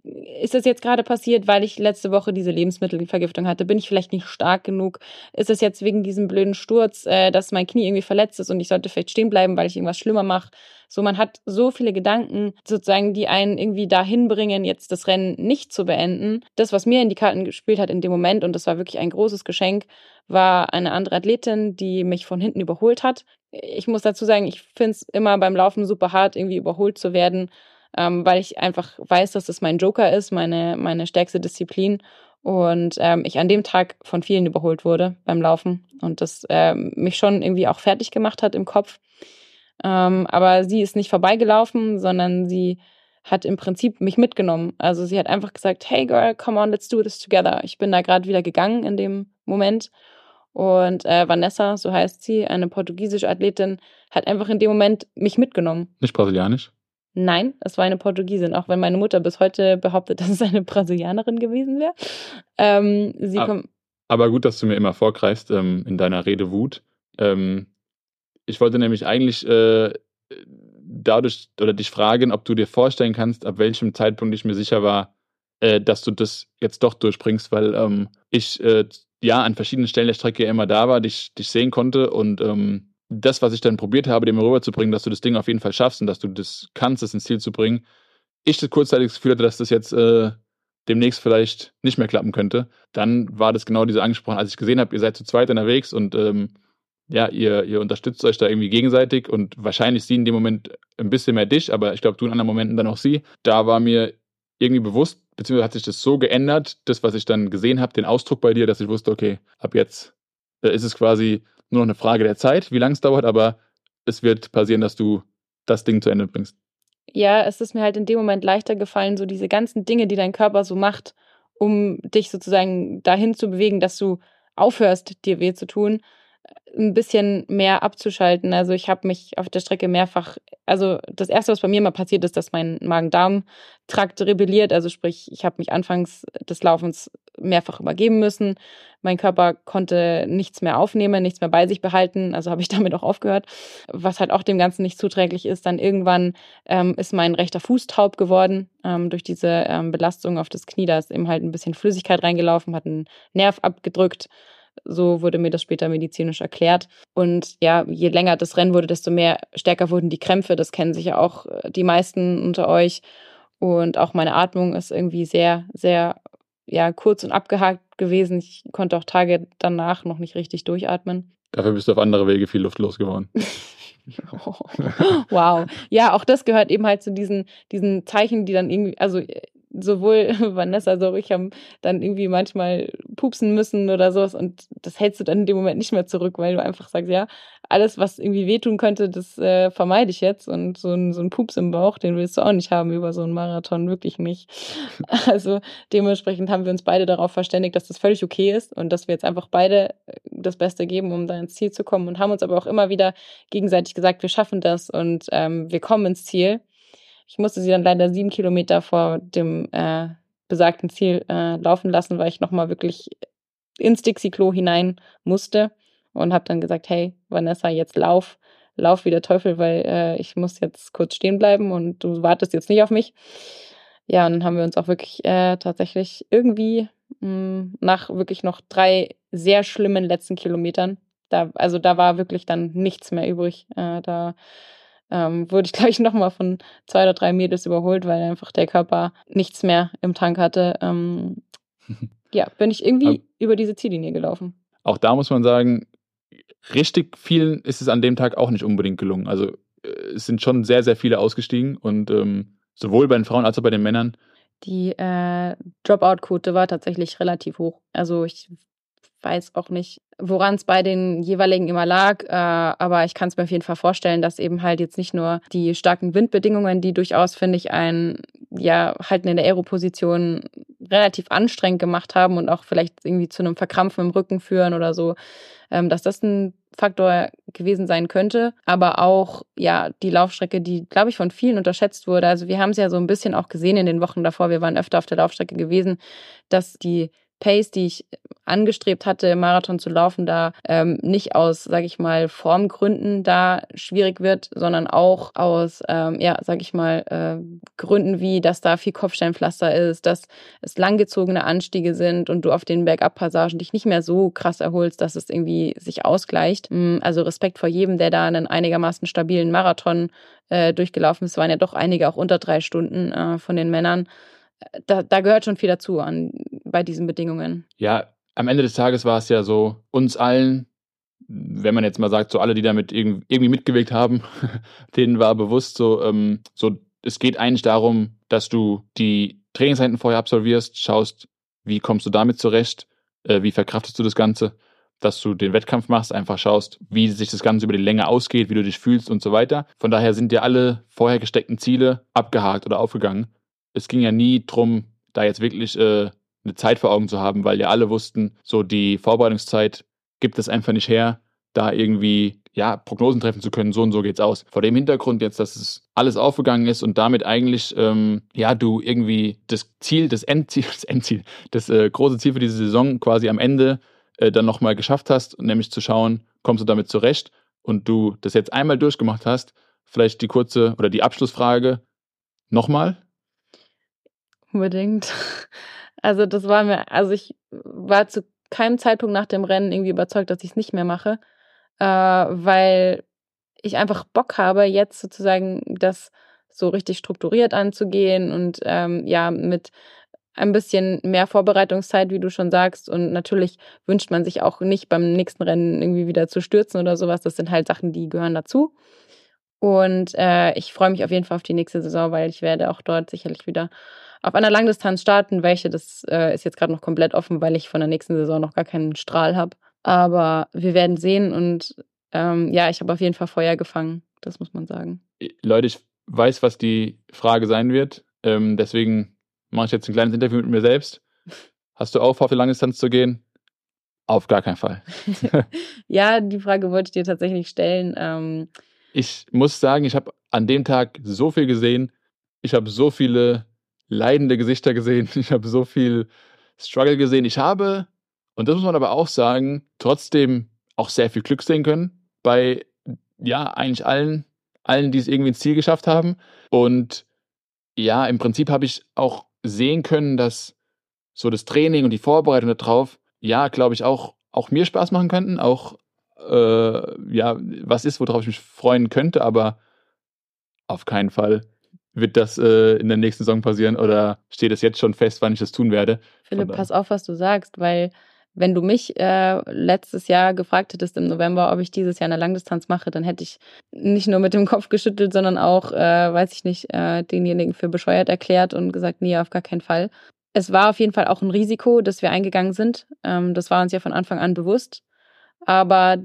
ist das jetzt gerade passiert, weil ich letzte Woche diese Lebensmittelvergiftung hatte? Bin ich vielleicht nicht stark genug? Ist es jetzt wegen diesem blöden Sturz, äh, dass mein Knie irgendwie verletzt ist und ich sollte vielleicht stehen bleiben, weil ich irgendwas schlimmer mache? So, man hat so viele Gedanken, sozusagen, die einen irgendwie dahin bringen, jetzt das Rennen nicht zu beenden. Das, was mir in die Karten gespielt hat in dem Moment, und das war wirklich ein großes Geschenk, war eine andere Athletin, die mich von hinten überholt hat ich muss dazu sagen, ich finde es immer beim Laufen super hart, irgendwie überholt zu werden, ähm, weil ich einfach weiß, dass das mein Joker ist, meine, meine stärkste Disziplin. Und ähm, ich an dem Tag von vielen überholt wurde beim Laufen und das ähm, mich schon irgendwie auch fertig gemacht hat im Kopf. Ähm, aber sie ist nicht vorbeigelaufen, sondern sie hat im Prinzip mich mitgenommen. Also sie hat einfach gesagt, hey girl, come on, let's do this together. Ich bin da gerade wieder gegangen in dem Moment und äh, Vanessa, so heißt sie, eine portugiesische Athletin, hat einfach in dem Moment mich mitgenommen. Nicht brasilianisch? Nein, es war eine Portugiesin, auch wenn meine Mutter bis heute behauptet, *laughs* dass es eine Brasilianerin gewesen wäre. Ähm, sie aber, aber gut, dass du mir immer vorgreifst ähm, in deiner Rede Wut. Ähm, ich wollte nämlich eigentlich äh, dadurch oder dich fragen, ob du dir vorstellen kannst, ab welchem Zeitpunkt ich mir sicher war, äh, dass du das jetzt doch durchbringst, weil ähm, ich äh, ja an verschiedenen Stellen der Strecke immer da war, dich, dich sehen konnte. Und ähm, das, was ich dann probiert habe, dir rüberzubringen, dass du das Ding auf jeden Fall schaffst und dass du das kannst, das ins Ziel zu bringen, ich das kurzzeitig das Gefühl hatte, dass das jetzt äh, demnächst vielleicht nicht mehr klappen könnte, dann war das genau diese angesprochen, als ich gesehen habe, ihr seid zu zweit unterwegs und ähm, ja, ihr, ihr unterstützt euch da irgendwie gegenseitig und wahrscheinlich sie in dem Moment ein bisschen mehr dich, aber ich glaube, du in anderen Momenten dann auch sie. Da war mir irgendwie bewusst, beziehungsweise hat sich das so geändert, das, was ich dann gesehen habe, den Ausdruck bei dir, dass ich wusste, okay, ab jetzt äh, ist es quasi nur noch eine Frage der Zeit, wie lange es dauert, aber es wird passieren, dass du das Ding zu Ende bringst. Ja, es ist mir halt in dem Moment leichter gefallen, so diese ganzen Dinge, die dein Körper so macht, um dich sozusagen dahin zu bewegen, dass du aufhörst, dir weh zu tun, ein bisschen mehr abzuschalten. Also ich habe mich auf der Strecke mehrfach, also das Erste, was bei mir mal passiert ist, dass mein Magen-Darm-Trakt rebelliert. Also sprich, ich habe mich anfangs des Laufens mehrfach übergeben müssen. Mein Körper konnte nichts mehr aufnehmen, nichts mehr bei sich behalten. Also habe ich *laughs* damit auch aufgehört. Was halt auch dem Ganzen nicht zuträglich ist. Dann irgendwann ähm, ist mein rechter Fuß taub geworden ähm, durch diese ähm, Belastung auf das Knie. Da ist eben halt ein bisschen Flüssigkeit reingelaufen, hat einen Nerv abgedrückt. So wurde mir das später medizinisch erklärt. Und ja, je länger das Rennen wurde, desto mehr stärker wurden die Krämpfe. Das kennen sich ja auch äh, die meisten unter euch. Und auch meine Atmung ist irgendwie sehr, sehr ja, kurz und abgehakt gewesen. Ich konnte auch Tage danach noch nicht richtig durchatmen. Dafür bist du auf andere Wege viel luftlos geworden. *laughs* wow. Ja, auch das gehört eben halt zu diesen, diesen Zeichen, die dann irgendwie, also sowohl *laughs* Vanessa als auch ich haben dann irgendwie manchmal pupsen müssen oder sowas und das hältst du dann in dem Moment nicht mehr zurück, weil du einfach sagst, ja, alles, was irgendwie wehtun könnte, das äh, vermeide ich jetzt und so ein, so ein Pups im Bauch, den willst du auch nicht haben über so einen Marathon, wirklich nicht. *laughs* Also dementsprechend haben wir uns beide darauf verständigt, dass das völlig okay ist und dass wir jetzt einfach beide äh, das Beste geben, um da ins Ziel zu kommen und haben uns aber auch immer wieder gegenseitig gesagt, wir schaffen das und ähm, wir kommen ins Ziel. Ich musste sie dann leider sieben Kilometer vor dem äh, besagten Ziel äh, laufen lassen, weil ich nochmal wirklich ins Dixie-Klo hinein musste und habe dann gesagt, hey, Vanessa, jetzt lauf, lauf wie der Teufel, weil äh, ich muss jetzt kurz stehen bleiben und du wartest jetzt nicht auf mich. Ja, und dann haben wir uns auch wirklich äh, tatsächlich irgendwie mh, hm, nach wirklich noch drei sehr schlimmen letzten Kilometern, da, also da war wirklich dann nichts mehr übrig. Äh, da ähm, wurde ich *laughs* gleich nochmal von zwei oder drei Mädels überholt, weil einfach der Körper nichts mehr im Tank hatte. Ähm, *laughs* ja, bin ich irgendwie Aber über diese Ziellinie gelaufen. Auch da muss man sagen, richtig vielen ist es an dem Tag auch nicht unbedingt gelungen. Also äh, es sind schon sehr, sehr viele ausgestiegen und ähm, sowohl bei den Frauen als auch bei den Männern. Die äh, Dropout-Quote war tatsächlich relativ hoch. Also ich weiß auch nicht, woran es bei den jeweiligen immer lag, äh, aber ich kann es mir auf jeden Fall vorstellen, dass eben halt jetzt nicht nur die starken Windbedingungen, die durchaus, finde ich, ein ja, Halten in der Aeroposition relativ anstrengend gemacht haben und auch vielleicht irgendwie zu einem Verkrampfen im Rücken führen oder so, ähm, dass das ein Faktor gewesen sein könnte, aber auch ja die Laufstrecke, die glaube ich von vielen unterschätzt wurde. Also wir haben es ja so ein bisschen auch gesehen in den Wochen davor. Wir waren öfter auf der Laufstrecke gewesen, dass die Pace, die ich angestrebt hatte, Marathon zu laufen, da ähm, nicht aus, sage ich mal, Formgründen da schwierig wird, sondern auch aus, ähm, ja, sage ich mal, äh, Gründen wie, dass da viel Kopfsteinpflaster ist, dass es langgezogene Anstiege sind und du auf den Bergab-Passagen dich nicht mehr so krass erholst, dass es irgendwie sich ausgleicht. Mm, also Respekt vor jedem, der da einen einigermaßen stabilen Marathon äh, durchgelaufen ist. Es waren ja doch einige auch unter drei Stunden äh, von den Männern da, da gehört schon viel dazu an, bei diesen Bedingungen. Ja, am Ende des Tages war es ja so, uns allen, wenn man jetzt mal sagt, so alle, die damit irgendwie mitgewirkt haben, *laughs* denen war bewusst so, ähm, so, es geht eigentlich darum, dass du die Trainingseinheiten vorher absolvierst, schaust, wie kommst du damit zurecht, äh, wie verkraftest du das Ganze, dass du den Wettkampf machst, einfach schaust, wie sich das Ganze über die Länge ausgeht, wie du dich fühlst und so weiter. Von daher sind dir alle vorher gesteckten Ziele abgehakt oder aufgegangen es ging ja nie drum, da jetzt wirklich äh, eine Zeit vor Augen zu haben, weil ja alle wussten, so die Vorbereitungszeit gibt es einfach nicht her, da irgendwie ja Prognosen treffen zu können. So und so geht's aus. Vor dem Hintergrund jetzt, dass es alles aufgegangen ist und damit eigentlich ähm, ja du irgendwie das Ziel, das Endziel, *laughs* das Endziel, das äh, große Ziel für diese Saison quasi am Ende äh, dann nochmal geschafft hast, nämlich zu schauen, kommst du damit zurecht und du das jetzt einmal durchgemacht hast. Vielleicht die kurze oder die Abschlussfrage nochmal unbedingt. Also das war mir, also ich war zu keinem Zeitpunkt nach dem Rennen irgendwie überzeugt, dass ich es nicht mehr mache, äh, weil ich einfach Bock habe, jetzt sozusagen das so richtig strukturiert anzugehen und ähm, ja mit ein bisschen mehr Vorbereitungszeit, wie du schon sagst. Und natürlich wünscht man sich auch nicht beim nächsten Rennen irgendwie wieder zu stürzen oder sowas. Das sind halt Sachen, die gehören dazu. Und äh, ich freue mich auf jeden Fall auf die nächste Saison, weil ich werde auch dort sicherlich wieder auf einer Langdistanz starten. Welche, das äh, ist jetzt gerade noch komplett offen, weil ich von der nächsten Saison noch gar keinen Strahl habe. Aber wir werden sehen und ähm, ja, ich habe auf jeden Fall Feuer gefangen. Das muss man sagen. Leute, ich weiß, was die Frage sein wird. Ähm, deswegen mache ich jetzt ein kleines Interview mit mir selbst. Hast du auch vor, auf die Langdistanz zu gehen? Auf gar keinen Fall. *laughs* *laughs* ja, die Frage wollte ich dir tatsächlich stellen. Ähm, ich muss sagen, ich habe an dem Tag so viel gesehen. Ich habe so viele leidende Gesichter gesehen. *laughs* Ich habe so viel Struggle gesehen. Ich habe, und das muss man aber auch sagen, trotzdem auch sehr viel Glück sehen können bei, ja, eigentlich allen, allen, die es irgendwie ins Ziel geschafft haben. Und ja, im Prinzip habe ich auch sehen können, dass so das Training und die Vorbereitung darauf, ja, glaube ich, auch, auch mir Spaß machen könnten, auch äh, ja, was ist, worauf ich mich freuen könnte, aber auf keinen Fall wird das äh, in der nächsten Saison passieren oder steht es jetzt schon fest, wann ich das tun werde? Philipp, pass auf, was du sagst, weil wenn du mich äh, letztes Jahr gefragt hättest im November, ob ich dieses Jahr eine Langdistanz mache, dann hätte ich nicht nur mit dem Kopf geschüttelt, sondern auch, äh, weiß ich nicht, äh, denjenigen für bescheuert erklärt und gesagt, nee, auf gar keinen Fall. Es war auf jeden Fall auch ein Risiko, dass wir eingegangen sind. Ähm, das war uns ja von Anfang an bewusst. Aber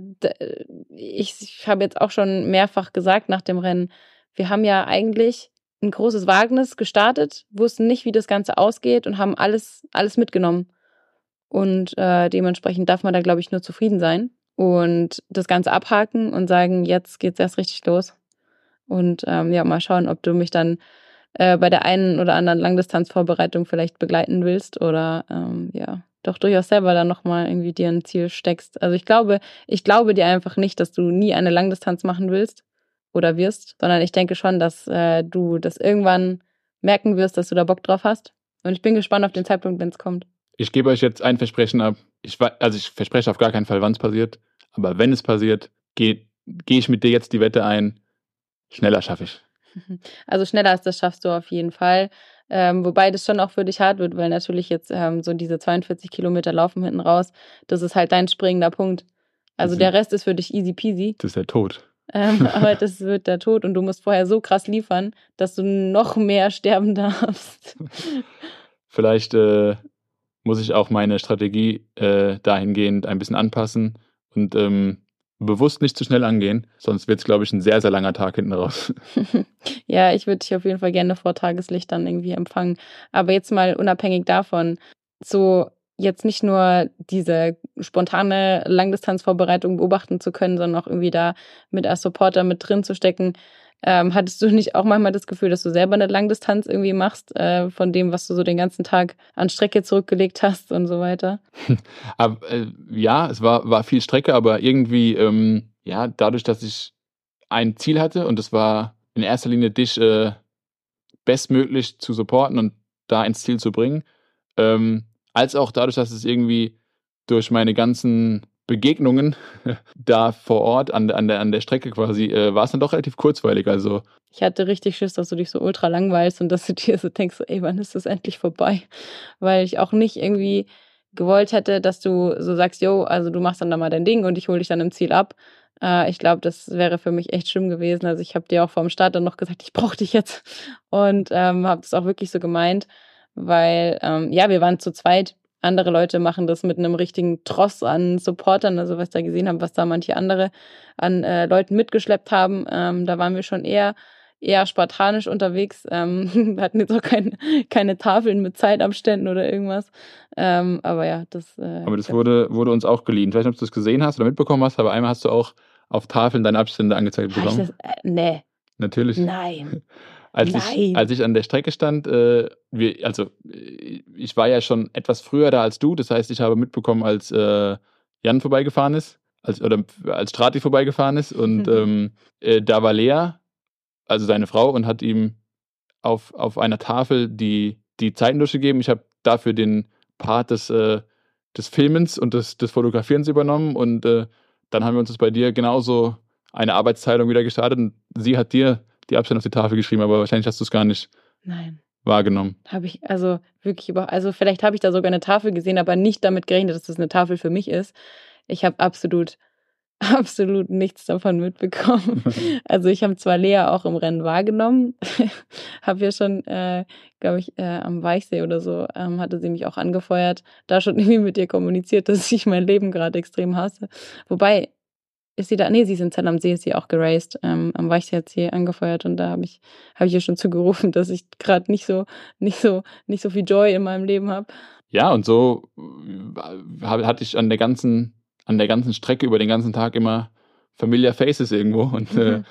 ich, ich habe jetzt auch schon mehrfach gesagt nach dem Rennen, wir haben ja eigentlich ein großes Wagnis gestartet, wussten nicht, wie das Ganze ausgeht und haben alles, alles mitgenommen. Und äh, dementsprechend darf man da, glaube ich, nur zufrieden sein und das Ganze abhaken und sagen, jetzt geht's erst richtig los. Und ähm, ja, mal schauen, ob du mich dann äh, bei der einen oder anderen Langdistanzvorbereitung vielleicht begleiten willst oder ähm, ja, doch durchaus selber dann nochmal irgendwie dir ein Ziel steckst. Also ich glaube, ich glaube dir einfach nicht, dass du nie eine Langdistanz machen willst oder wirst, sondern ich denke schon, dass äh, du das irgendwann merken wirst, dass du da Bock drauf hast. Und ich bin gespannt auf den Zeitpunkt, wenn es kommt. Ich gebe euch jetzt ein Versprechen ab. Ich, also ich verspreche auf gar keinen Fall, wann es passiert. Aber wenn es passiert, gehe geh ich mit dir jetzt die Wette ein. Schneller schaffe ich. *laughs* Also schneller als das schaffst du auf jeden Fall. Ähm, wobei das schon auch für dich hart wird, weil natürlich jetzt ähm, so diese 42 Kilometer laufen hinten raus, das ist halt dein springender Punkt. Also der Rest ist für dich easy peasy. Das ist der Tod. Ähm, *laughs* aber das wird der Tod und du musst vorher so krass liefern, dass du noch mehr sterben darfst. *laughs* Vielleicht äh, muss ich auch meine Strategie äh, dahingehend ein bisschen anpassen und ähm, bewusst nicht zu schnell angehen, sonst wird es, glaube ich, ein sehr, sehr langer Tag hinten raus. *laughs* ja, ich würde dich auf jeden Fall gerne vor Tageslicht dann irgendwie empfangen. Aber jetzt mal unabhängig davon, so jetzt nicht nur diese spontane Langdistanzvorbereitung beobachten zu können, sondern auch irgendwie da mit als Supporter mit drin zu stecken. Ähm, hattest du nicht auch manchmal das Gefühl, dass du selber eine Langdistanz irgendwie machst, äh, von dem, was du so den ganzen Tag an Strecke zurückgelegt hast und so weiter? *laughs* aber, äh, ja, es war, war viel Strecke, aber irgendwie, ähm, ja, dadurch, dass ich ein Ziel hatte und es war in erster Linie dich äh, bestmöglich zu supporten und da ins Ziel zu bringen, ähm, als auch dadurch, dass es irgendwie durch meine ganzen Begegnungen *laughs* da vor Ort an, an, der, an der Strecke quasi, äh, war es dann doch relativ kurzweilig. Also ich hatte richtig Schiss, dass du dich so ultra langweilst und dass du *laughs* dir so denkst, ey, wann ist das endlich vorbei? Weil ich auch nicht irgendwie gewollt hätte, dass du so sagst, yo, also du machst dann da mal dein Ding und ich hole dich dann im Ziel ab. Äh, ich glaube, das wäre für mich echt schlimm gewesen. Also ich habe dir auch vor dem Start dann noch gesagt, ich brauche dich jetzt und ähm, habe das auch wirklich so gemeint, weil ähm, ja, wir waren zu zweit andere Leute machen das mit einem richtigen Tross an Supportern, also was da gesehen haben, was da manche andere an äh, Leuten mitgeschleppt haben. Ähm, da waren wir schon eher eher spartanisch unterwegs. Ähm, wir *laughs* hatten jetzt auch kein, keine Tafeln mit Zeitabständen oder irgendwas. Ähm, aber ja, das. Äh, aber das wurde, wurde uns auch geliehen. Ich weiß nicht, ob du das gesehen hast oder mitbekommen hast, aber einmal hast du auch auf Tafeln deine Abstände angezeigt bekommen. Das, äh, nee. Natürlich. Nein. *laughs* Als ich, als ich an der Strecke stand, äh, wir, also äh, ich war ja schon etwas früher da als du, das heißt, ich habe mitbekommen, als äh, Jan vorbeigefahren ist, als, oder als Strati vorbeigefahren ist. Und ähm, äh, da war Lea, also seine Frau, und hat ihm auf, auf einer Tafel die, die Zeiten durchgegeben. Ich habe dafür den Part des, äh, des Filmens und des, des Fotografierens übernommen. Und äh, dann haben wir uns das bei dir genauso eine Arbeitsteilung wieder gestartet. Und sie hat dir die Abstände auf die Tafel geschrieben, aber wahrscheinlich hast du es gar nicht Nein. wahrgenommen. Habe ich, also wirklich über, also vielleicht habe ich da sogar eine Tafel gesehen, aber nicht damit gerechnet, dass das eine Tafel für mich ist. Ich habe absolut, *laughs* absolut nichts davon mitbekommen. *laughs* also ich habe zwar Lea auch im Rennen wahrgenommen, *laughs* habe ja schon, äh, glaube ich, äh, am Weichsee oder so, ähm, hatte sie mich auch angefeuert, da schon irgendwie mit ihr kommuniziert, dass ich mein Leben gerade extrem hasse. Wobei, ist sie da, nee, sie ist in Zell am See, ist sie auch geraced, ähm, am Weichseersee angefeuert und da habe ich, habe ich ihr schon *laughs* zugerufen, dass ich gerade nicht so, nicht so, nicht so viel Joy in meinem Leben habe. Ja, und so äh, hatte ich an der ganzen, an der ganzen Strecke über den ganzen Tag immer familiar Faces irgendwo *laughs* und mhm. äh,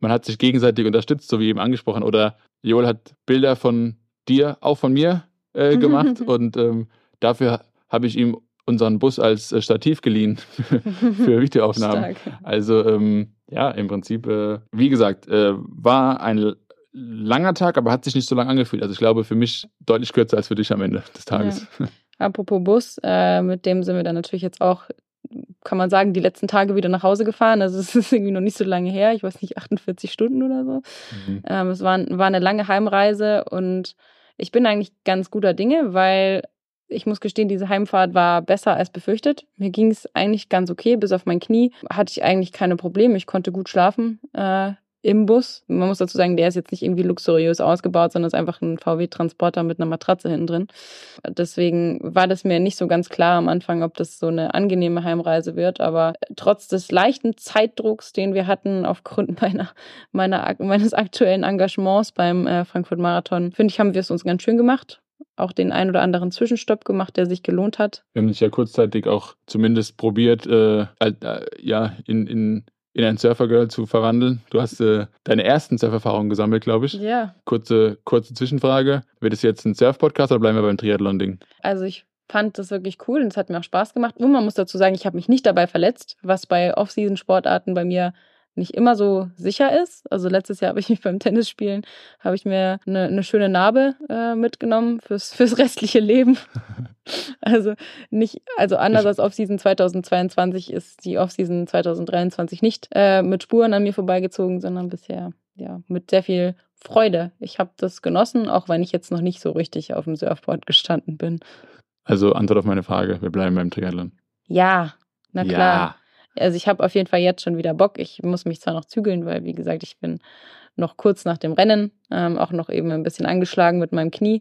man hat sich gegenseitig unterstützt, so wie eben angesprochen. Oder Joel hat Bilder von dir, auch von mir äh, *laughs* gemacht und ähm, dafür habe ich ihm unseren Bus als äh, Stativ geliehen *laughs* für Videoaufnahmen. Also ähm, ja, im Prinzip, äh, wie gesagt, äh, war ein langer Tag, aber hat sich nicht so lang angefühlt. Also ich glaube für mich deutlich kürzer als für dich am Ende des Tages. Ja. Apropos Bus, äh, mit dem sind wir dann natürlich jetzt auch, kann man sagen, die letzten Tage wieder nach Hause gefahren. Also es *laughs* ist irgendwie noch nicht so lange her, ich weiß nicht, 48 Stunden oder so. Mhm. Ähm, es war, war eine lange Heimreise und ich bin eigentlich ganz guter Dinge, weil Ich muss gestehen, diese Heimfahrt war besser als befürchtet. Mir ging es eigentlich ganz okay, bis auf mein Knie hatte ich eigentlich keine Probleme. Ich konnte gut schlafen. Äh, im Bus. Man muss dazu sagen, der ist jetzt nicht irgendwie luxuriös ausgebaut, sondern ist einfach ein VW-Transporter mit einer Matratze hinten drin. Deswegen war das mir nicht so ganz klar am Anfang, ob das so eine angenehme Heimreise wird. Aber trotz des leichten Zeitdrucks, den wir hatten aufgrund *laughs* meiner, meiner meines aktuellen Engagements beim äh, Frankfurt Marathon, finde ich, haben wir es uns ganz schön gemacht auch den ein oder anderen Zwischenstopp gemacht, der sich gelohnt hat. Wir haben dich ja kurzzeitig auch zumindest probiert, äh, äh, ja, in, in in ein Surfergirl zu verwandeln. Du hast äh, deine ersten Surferfahrungen gesammelt, glaube ich. Ja. Kurze, kurze Zwischenfrage. Wird es jetzt ein Surf-Podcast oder bleiben wir beim Triathlon-Ding? Also ich fand das wirklich cool und es hat mir auch Spaß gemacht. Und man muss dazu sagen, ich habe mich nicht dabei verletzt, was bei Off-Season-Sportarten bei mir nicht immer so sicher ist. Also letztes Jahr habe ich mich *laughs* beim Tennisspielen, habe ich mir eine, eine schöne Narbe äh, mitgenommen fürs, *laughs* fürs restliche Leben. *laughs* also nicht, also anders als Offseason 2022 ist die Offseason 2023 nicht äh, mit Spuren an mir vorbeigezogen, sondern bisher ja mit sehr viel Freude. Ich habe das genossen, auch wenn ich jetzt noch nicht so richtig auf dem Surfboard gestanden bin. Also Antwort auf meine Frage, wir bleiben beim Triathlon. Ja, na klar. Ja. Also ich habe auf jeden Fall jetzt schon wieder Bock. Ich muss mich zwar noch zügeln, weil, wie gesagt, ich bin noch kurz nach dem Rennen, ähm, auch noch eben ein bisschen angeschlagen mit meinem Knie.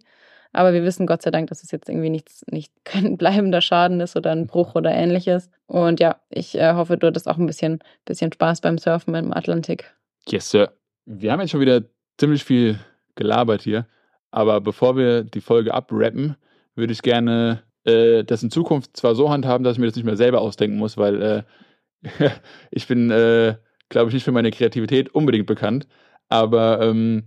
Aber wir wissen Gott sei Dank, dass es jetzt irgendwie nichts, nicht *laughs* kein bleibender Schaden ist oder ein Bruch oder ähnliches. Und ja, ich äh, hoffe, du hattest auch ein bisschen, bisschen Spaß beim Surfen im Atlantik. Yes, Sir. Wir haben jetzt schon wieder ziemlich viel gelabert hier. Aber bevor wir die Folge abrappen, würde ich gerne äh, das in Zukunft zwar so handhaben, dass ich mir das nicht mehr selber ausdenken muss, weil äh, *laughs* ich bin, äh, glaube ich, nicht für meine Kreativität unbedingt bekannt. Aber ähm,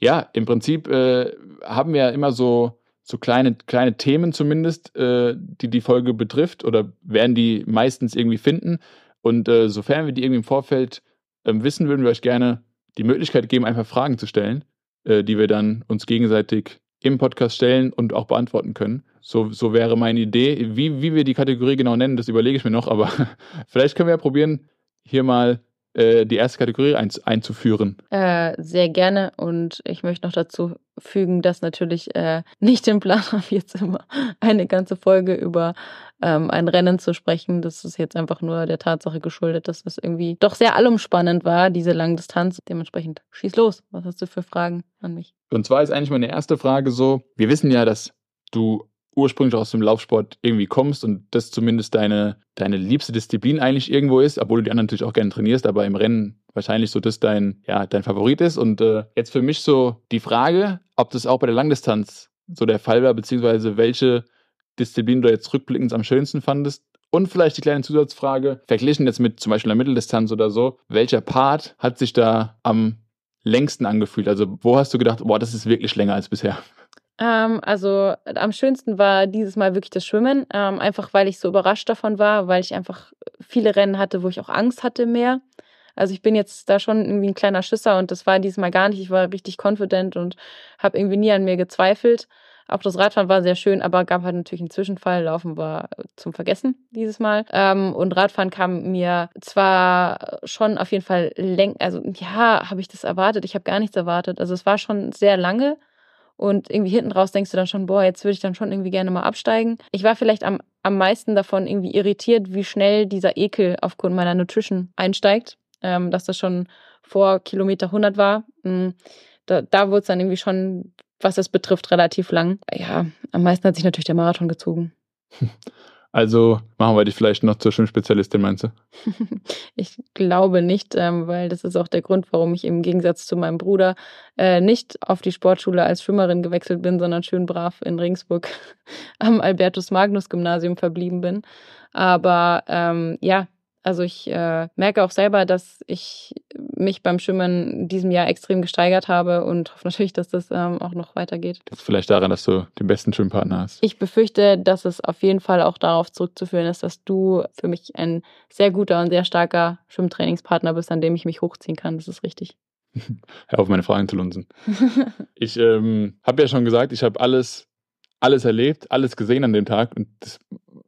ja, im Prinzip äh, haben wir ja immer so, so kleine, kleine Themen zumindest, äh, die die Folge betrifft oder werden die meistens irgendwie finden. Und äh, sofern wir die irgendwie im Vorfeld ähm, wissen, würden wir euch gerne die Möglichkeit geben, einfach Fragen zu stellen, äh, die wir dann uns gegenseitig im Podcast stellen und auch beantworten können. So, so wäre meine Idee. Wie, wie wir die Kategorie genau nennen, das überlege ich mir noch, aber *laughs* vielleicht können wir ja probieren, hier mal äh, die erste Kategorie ein, einzuführen. Äh, sehr gerne und ich möchte noch dazu fügen, dass natürlich äh, nicht im Plan *laughs* habe, jetzt immer eine ganze Folge über ähm, ein Rennen zu sprechen. Das ist jetzt einfach nur der Tatsache geschuldet, dass es irgendwie doch sehr allumspannend war, diese Langdistanz. Dementsprechend schieß los. Was hast du für Fragen an mich? Und zwar ist eigentlich meine erste Frage so, wir wissen ja, dass du ursprünglich aus dem Laufsport irgendwie kommst und das zumindest deine, deine liebste Disziplin eigentlich irgendwo ist, obwohl du die anderen natürlich auch gerne trainierst, aber im Rennen wahrscheinlich so das dein, ja, dein Favorit ist. Und äh, jetzt für mich so die Frage, ob das auch bei der Langdistanz so der Fall war, beziehungsweise welche Disziplin du jetzt rückblickend am schönsten fandest. Und vielleicht die kleine Zusatzfrage, verglichen jetzt mit zum Beispiel der Mitteldistanz oder so, welcher Part hat sich da am längsten angefühlt? Also wo hast du gedacht, boah, das ist wirklich länger als bisher? Ähm, also am schönsten war dieses Mal wirklich das Schwimmen, ähm, einfach weil ich so überrascht davon war, weil ich einfach viele Rennen hatte, wo ich auch Angst hatte mehr. Also ich bin jetzt da schon irgendwie ein kleiner Schisser und das war dieses Mal gar nicht. Ich war richtig confident und habe irgendwie nie an mir gezweifelt. Auch das Radfahren war sehr schön, aber gab halt natürlich einen Zwischenfall. Laufen war zum Vergessen dieses Mal. Ähm, und Radfahren kam mir zwar schon auf jeden Fall läng, also ja, habe ich das erwartet. Ich habe gar nichts erwartet. Also es war schon sehr lange und irgendwie hinten raus denkst du dann schon, boah, jetzt würde ich dann schon irgendwie gerne mal absteigen. Ich war vielleicht am, am meisten davon irgendwie irritiert, wie schnell dieser Ekel aufgrund meiner Nutrition einsteigt. Ähm, dass das schon vor Kilometer 100 war. Mm, da, da wurde es dann irgendwie schon, was es betrifft, relativ lang. Ja, am meisten hat sich natürlich der Marathon gezogen. *laughs* Also machen wir dich vielleicht noch zur Schwimmspezialistin, meinst du? *laughs* ich glaube nicht, ähm, weil das ist auch der Grund, warum ich im Gegensatz zu meinem Bruder äh, nicht auf die Sportschule als Schwimmerin gewechselt bin, sondern schön brav in Ringsburg *laughs* am Albertus Magnus Gymnasium verblieben bin. Aber ähm, ja, also ich äh, merke auch selber, dass ich mich beim Schwimmen in diesem Jahr extrem gesteigert habe und hoffe natürlich, dass das ähm, auch noch weitergeht. Das ist vielleicht daran, dass du den besten Schwimmpartner hast. Ich befürchte, dass es auf jeden Fall auch darauf zurückzuführen ist, dass du für mich ein sehr guter und sehr starker Schwimmtrainingspartner bist, an dem ich mich hochziehen kann. Das ist richtig. *laughs* Hör auf, meine Fragen zu lunsen. *laughs* ich ähm, habe ja schon gesagt, ich habe alles, alles erlebt, alles gesehen an dem Tag und das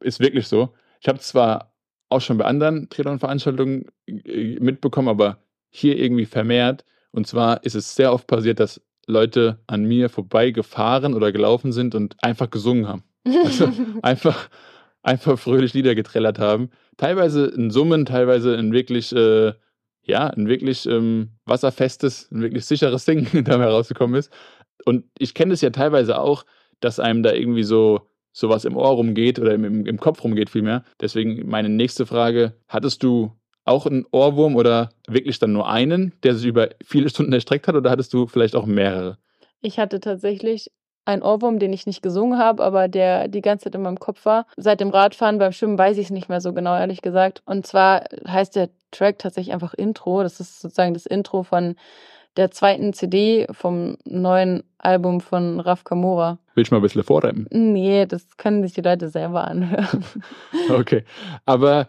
ist wirklich so. Ich habe zwar auch schon bei anderen Triathlon-Veranstaltungen äh, mitbekommen, aber hier irgendwie vermehrt. Und zwar ist es sehr oft passiert, dass Leute an mir vorbeigefahren oder gelaufen sind und einfach gesungen haben. Also *laughs* einfach, einfach fröhlich Lieder getrellert haben. Teilweise in Summen, teilweise in wirklich, äh, ja, ein wirklich ähm, wasserfestes, ein wirklich sicheres Ding *laughs* dabei rausgekommen ist. Und ich kenne das ja teilweise auch, dass einem da irgendwie so sowas im Ohr rumgeht oder im, im Kopf rumgeht vielmehr. Deswegen meine nächste Frage, hattest du auch einen Ohrwurm oder wirklich dann nur einen, der sich über viele *laughs* Stunden erstreckt hat oder hattest du vielleicht auch mehrere? Ich hatte tatsächlich einen Ohrwurm, den ich nicht gesungen habe, aber der die ganze Zeit in meinem Kopf war. Seit dem Radfahren beim Schwimmen weiß ich es nicht mehr so genau, ehrlich gesagt. Und zwar heißt der Track tatsächlich einfach Intro. Das ist sozusagen das Intro von der zweiten CD vom neuen Album von Raf Kamora. Willst du mal ein bisschen vorräumen? Nee, das können sich die Leute selber anhören. *laughs* Okay. Aber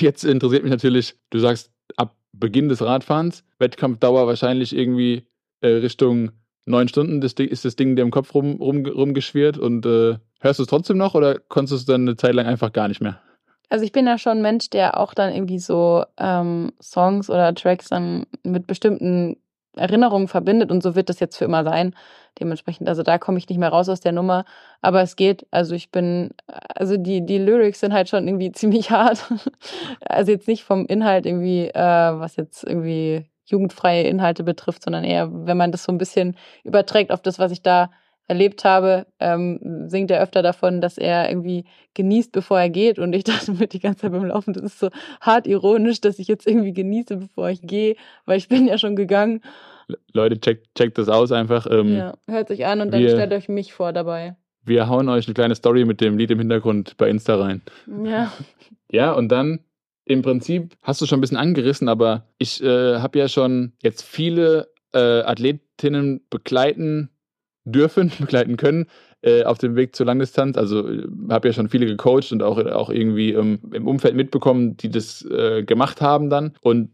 jetzt interessiert mich natürlich, du sagst, ab Beginn des Radfahrens, Wettkampfdauer wahrscheinlich irgendwie äh, Richtung neun Stunden das ist das Ding dir im Kopf rum, rum, rumgeschwirrt und äh, hörst du es trotzdem noch oder konntest du es dann eine Zeit lang einfach gar nicht mehr? Also ich bin ja schon ein Mensch, der auch dann irgendwie so ähm, Songs oder Tracks dann mit bestimmten Erinnerungen verbindet und so wird das jetzt für immer sein. Dementsprechend, also da komme ich nicht mehr raus aus der Nummer. Aber es geht, also ich bin, also die, die Lyrics sind halt schon irgendwie *laughs* ziemlich hart. also jetzt nicht vom Inhalt irgendwie, äh, was jetzt irgendwie jugendfreie Inhalte betrifft, sondern eher, wenn man das so ein bisschen überträgt auf das, was ich da erlebt habe, ähm, singt er öfter davon, dass er irgendwie genießt, bevor er geht. Und ich *laughs* dachte mir die ganze Zeit beim Laufen, das ist so hart ironisch, dass ich jetzt irgendwie genieße, bevor ich gehe, weil ich bin ja schon gegangen. Leute, checkt check das aus einfach. Ähm, ja, hört sich an und dann wir- stellt euch mich vor dabei. Wir hauen euch eine kleine Story mit dem Lied im Hintergrund bei Insta rein. Ja. Ja, und dann im Prinzip hast du schon ein bisschen angerissen, aber ich äh, habe ja schon jetzt viele äh, Athletinnen begleiten dürfen, *laughs* begleiten können äh, auf dem Weg zur Langdistanz. Also habe ja schon viele gecoacht und auch, auch irgendwie ähm, im Umfeld mitbekommen, die das äh, gemacht haben dann. Und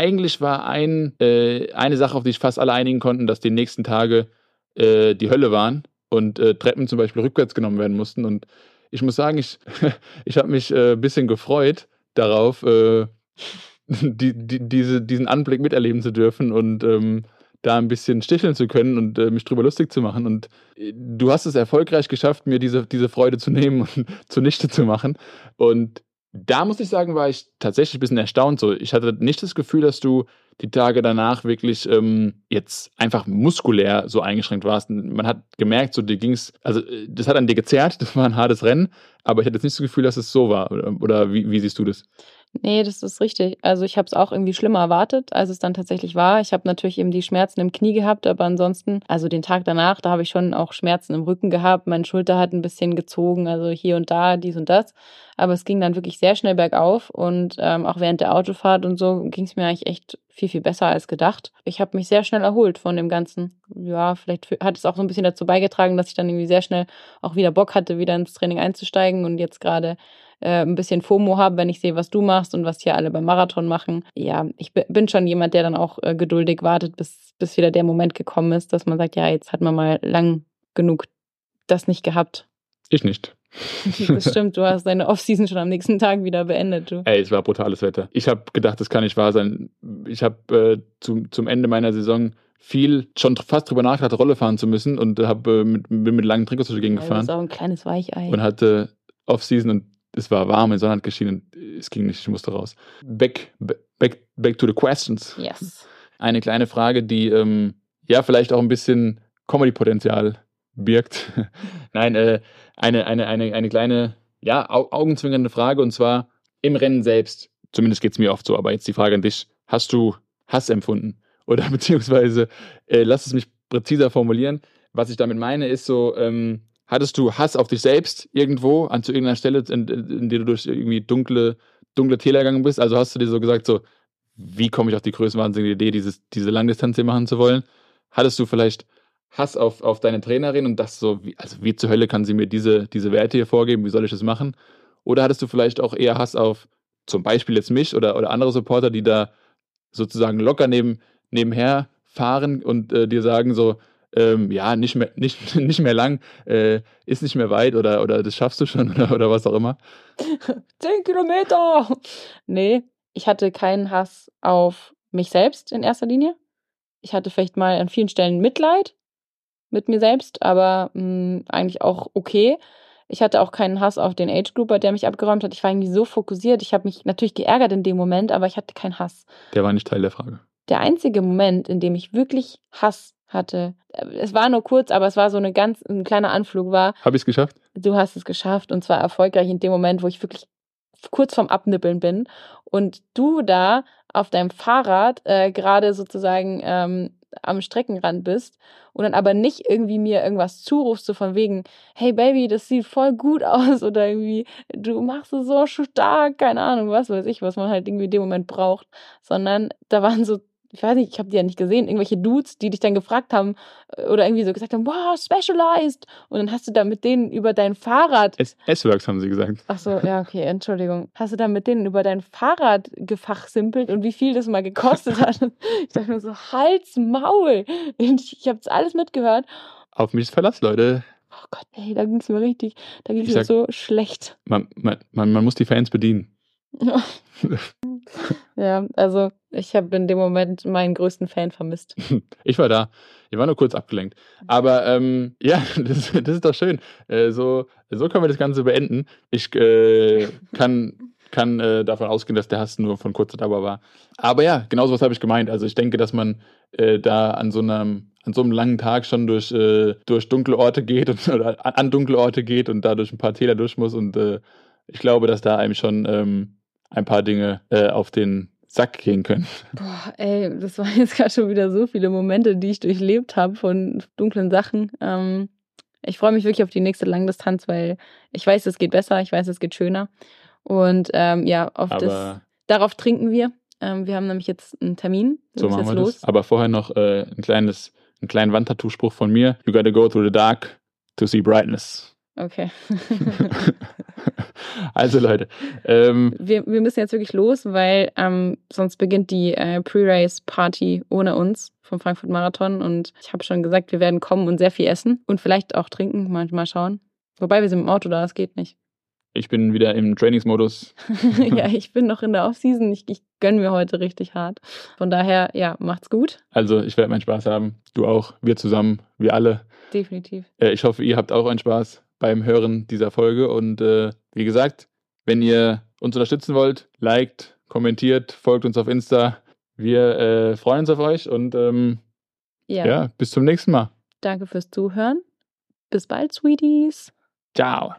eigentlich war ein, äh, eine Sache, auf die sich fast alle einigen konnten, dass die nächsten Tage äh, die Hölle waren und äh, Treppen zum Beispiel rückwärts genommen werden mussten. Und ich muss sagen, ich, *laughs* ich habe mich äh, ein bisschen gefreut darauf, äh, *laughs* die, die, diese, diesen Anblick miterleben zu dürfen und ähm, da ein bisschen sticheln zu können und äh, mich drüber lustig zu machen. Und äh, du hast es erfolgreich geschafft, mir diese, diese Freude zu nehmen *laughs* und zunichte zu machen. Und da muss ich sagen, war ich tatsächlich ein bisschen erstaunt. So, ich hatte nicht das Gefühl, dass du die Tage danach wirklich ähm, jetzt einfach muskulär so eingeschränkt warst. Man hat gemerkt, so dir ging's, also äh, das hat an dir gezerrt, *laughs* das war ein hartes Rennen, aber ich hatte jetzt nicht das Gefühl, dass es so war. Oder, oder wie, wie siehst du das? Nee, das ist richtig. Also ich habe es auch irgendwie schlimmer erwartet, als es dann tatsächlich war. Ich habe natürlich eben die Schmerzen im Knie gehabt, aber ansonsten, also den Tag danach, da habe ich schon auch Schmerzen im Rücken gehabt. Meine Schulter hat ein bisschen gezogen, also hier und da, dies und das. Aber es ging dann wirklich sehr schnell bergauf und ähm, auch während der Autofahrt und so ging es mir eigentlich echt viel, viel besser als gedacht. Ich habe mich sehr schnell erholt von dem Ganzen. Ja, vielleicht hat es auch so ein bisschen dazu beigetragen, dass ich dann irgendwie sehr schnell auch wieder Bock hatte, wieder ins Training einzusteigen und jetzt gerade äh, ein bisschen FOMO habe, wenn ich sehe, was du machst und was hier alle beim Marathon machen. Ja, ich bi- bin schon jemand, der dann auch äh, geduldig wartet, bis, bis wieder der Moment gekommen ist, dass man sagt, ja, jetzt hat man mal lang genug das nicht gehabt. Ich nicht. *laughs* Das stimmt, du hast deine Offseason schon am nächsten Tag wieder beendet, du. Ey, es war brutales Wetter. Ich habe gedacht, das kann nicht wahr sein. Ich habe äh, zum, zum Ende meiner Saison viel schon fast drüber nachgedacht, Rolle fahren zu müssen und hab, äh, mit, bin mit langen Trikots durch die Gegend Ja, gefahren bist auch ein kleines Weichei. und hatte Off-Season und es war warm, die Sonne hat geschienen und es ging nicht, ich musste raus. Back, back, back to the questions. Yes. Eine kleine Frage, die ähm, ja vielleicht auch ein bisschen Comedy-Potenzial birgt. *laughs* Nein, äh, eine, eine, eine, eine kleine, ja, au augenzwingende Frage und zwar im Rennen selbst. Zumindest geht es mir oft so, aber jetzt die Frage an dich. Hast du Hass empfunden? Oder *laughs* beziehungsweise, äh, lass es mich präziser formulieren. Was ich damit meine, ist so, ähm, hattest du Hass auf dich selbst irgendwo, an zu irgendeiner Stelle, in, in der du durch irgendwie dunkle, dunkle Täler gegangen bist? Also hast du dir so gesagt, so, wie komme ich auf die größenwahnsinnige Idee, dieses, diese Langdistanz hier machen zu wollen? Hattest du vielleicht Hass auf, auf deine Trainerin und das so, wie, also wie zur Hölle kann sie mir diese, diese Werte hier vorgeben, wie soll ich das machen? Oder hattest du vielleicht auch eher Hass auf zum Beispiel jetzt mich oder, oder andere Supporter, die da sozusagen locker neben, nebenher fahren und äh, dir sagen so, ähm, ja, nicht mehr, nicht, *laughs* nicht mehr lang, äh, ist nicht mehr weit oder, oder das schaffst du schon *laughs* oder, oder was auch immer. Zehn Kilometer! Nee, ich hatte keinen Hass auf mich selbst in erster Linie. Ich hatte vielleicht mal an vielen Stellen Mitleid mit mir selbst, aber mh, eigentlich auch okay. Ich hatte auch keinen Hass auf den Age Grouper, der mich abgeräumt hat. Ich war irgendwie so fokussiert. Ich habe mich natürlich geärgert in dem Moment, aber ich hatte keinen Hass. Der war nicht Teil der Frage. Der einzige Moment, in dem ich wirklich Hass hatte, es war nur kurz, aber es war so eine ganz, ein kleiner Anflug war, Habe ich es geschafft? du hast es geschafft und zwar erfolgreich in dem Moment, wo ich wirklich kurz vorm Abnippeln bin und du da auf deinem Fahrrad äh, gerade sozusagen ähm, am Streckenrand bist und dann aber nicht irgendwie mir irgendwas zurufst, so von wegen, hey Baby, das sieht voll gut *laughs* aus oder irgendwie, du machst es so stark, keine Ahnung, was weiß ich, was man halt irgendwie in dem Moment braucht, sondern da waren so ich weiß nicht, ich habe die ja nicht gesehen, irgendwelche Dudes, die dich dann gefragt haben äh, oder irgendwie so gesagt haben, wow, specialized. Und dann hast du da mit denen über dein Fahrrad, S-Works haben sie gesagt. ach so, *laughs* ja, okay, Entschuldigung, hast du da mit denen über dein Fahrrad gefachsimpelt und wie viel das mal gekostet hat. *laughs* Ich dachte mir so, Hals, Maul. Ich, ich habe das alles mitgehört. Auf mich ist Verlass, Leute. Oh Gott, ey, da ging es mir richtig, da ging es mir so schlecht. Man, man, man, man muss die Fans bedienen. *laughs* ja, also ich habe in dem Moment meinen größten Fan vermisst. *laughs* Ich war da. Ich war nur kurz abgelenkt. Aber ähm, ja, *laughs* das, das ist doch schön. Äh, so, so können wir das Ganze beenden. Ich äh, kann, kann äh, davon ausgehen, dass der Hass nur von kurzer Dauer war. Aber ja, genau so was habe ich gemeint. Also ich denke, dass man äh, da an so einem an so einem langen Tag schon durch, äh, durch dunkle Orte geht und, oder an, dunkle Orte geht und da durch ein paar Täler durch muss. Und äh, ich glaube, dass da einem schon ähm, ein paar Dinge äh, auf den Sack gehen können. Boah, ey, das waren jetzt gerade schon wieder so viele Momente, die ich durchlebt habe von dunklen Sachen. Ähm, ich freue mich wirklich auf die nächste Langdistanz, weil ich weiß, es geht besser, ich weiß, es geht schöner. Und ähm, ja, auf das, darauf trinken wir. Ähm, wir haben nämlich jetzt einen Termin. Wir So machen jetzt wir los. das. Aber vorher noch äh, ein kleines, einen kleinen Wandtattoo-Spruch von mir. You gotta go through the dark to see brightness. Okay. *laughs* also Leute, ähm, wir, wir müssen jetzt wirklich los, weil ähm, sonst beginnt die äh, Pre-Race-Party ohne uns vom Frankfurt Marathon. Und ich habe schon gesagt, wir werden kommen und sehr viel essen und vielleicht auch trinken, mal, mal schauen. Wobei wir sind im Auto da, es geht nicht. ich bin wieder im Trainingsmodus. *laughs* ja, ich bin noch in der Offseason. Ich, ich gönne mir heute richtig hart. Von daher, ja, macht's gut. Also ich werde meinen Spaß haben. Du auch, wir zusammen, wir alle. Definitiv. Äh, ich hoffe, ihr habt auch einen Spaß beim Hören dieser Folge. Und äh, wie gesagt, wenn ihr uns unterstützen wollt, liked, kommentiert, folgt uns auf Insta. Wir äh, freuen uns auf euch und ähm, Ja, ja, bis zum nächsten Mal. danke fürs Zuhören. Bis bald, Sweeties. Ciao.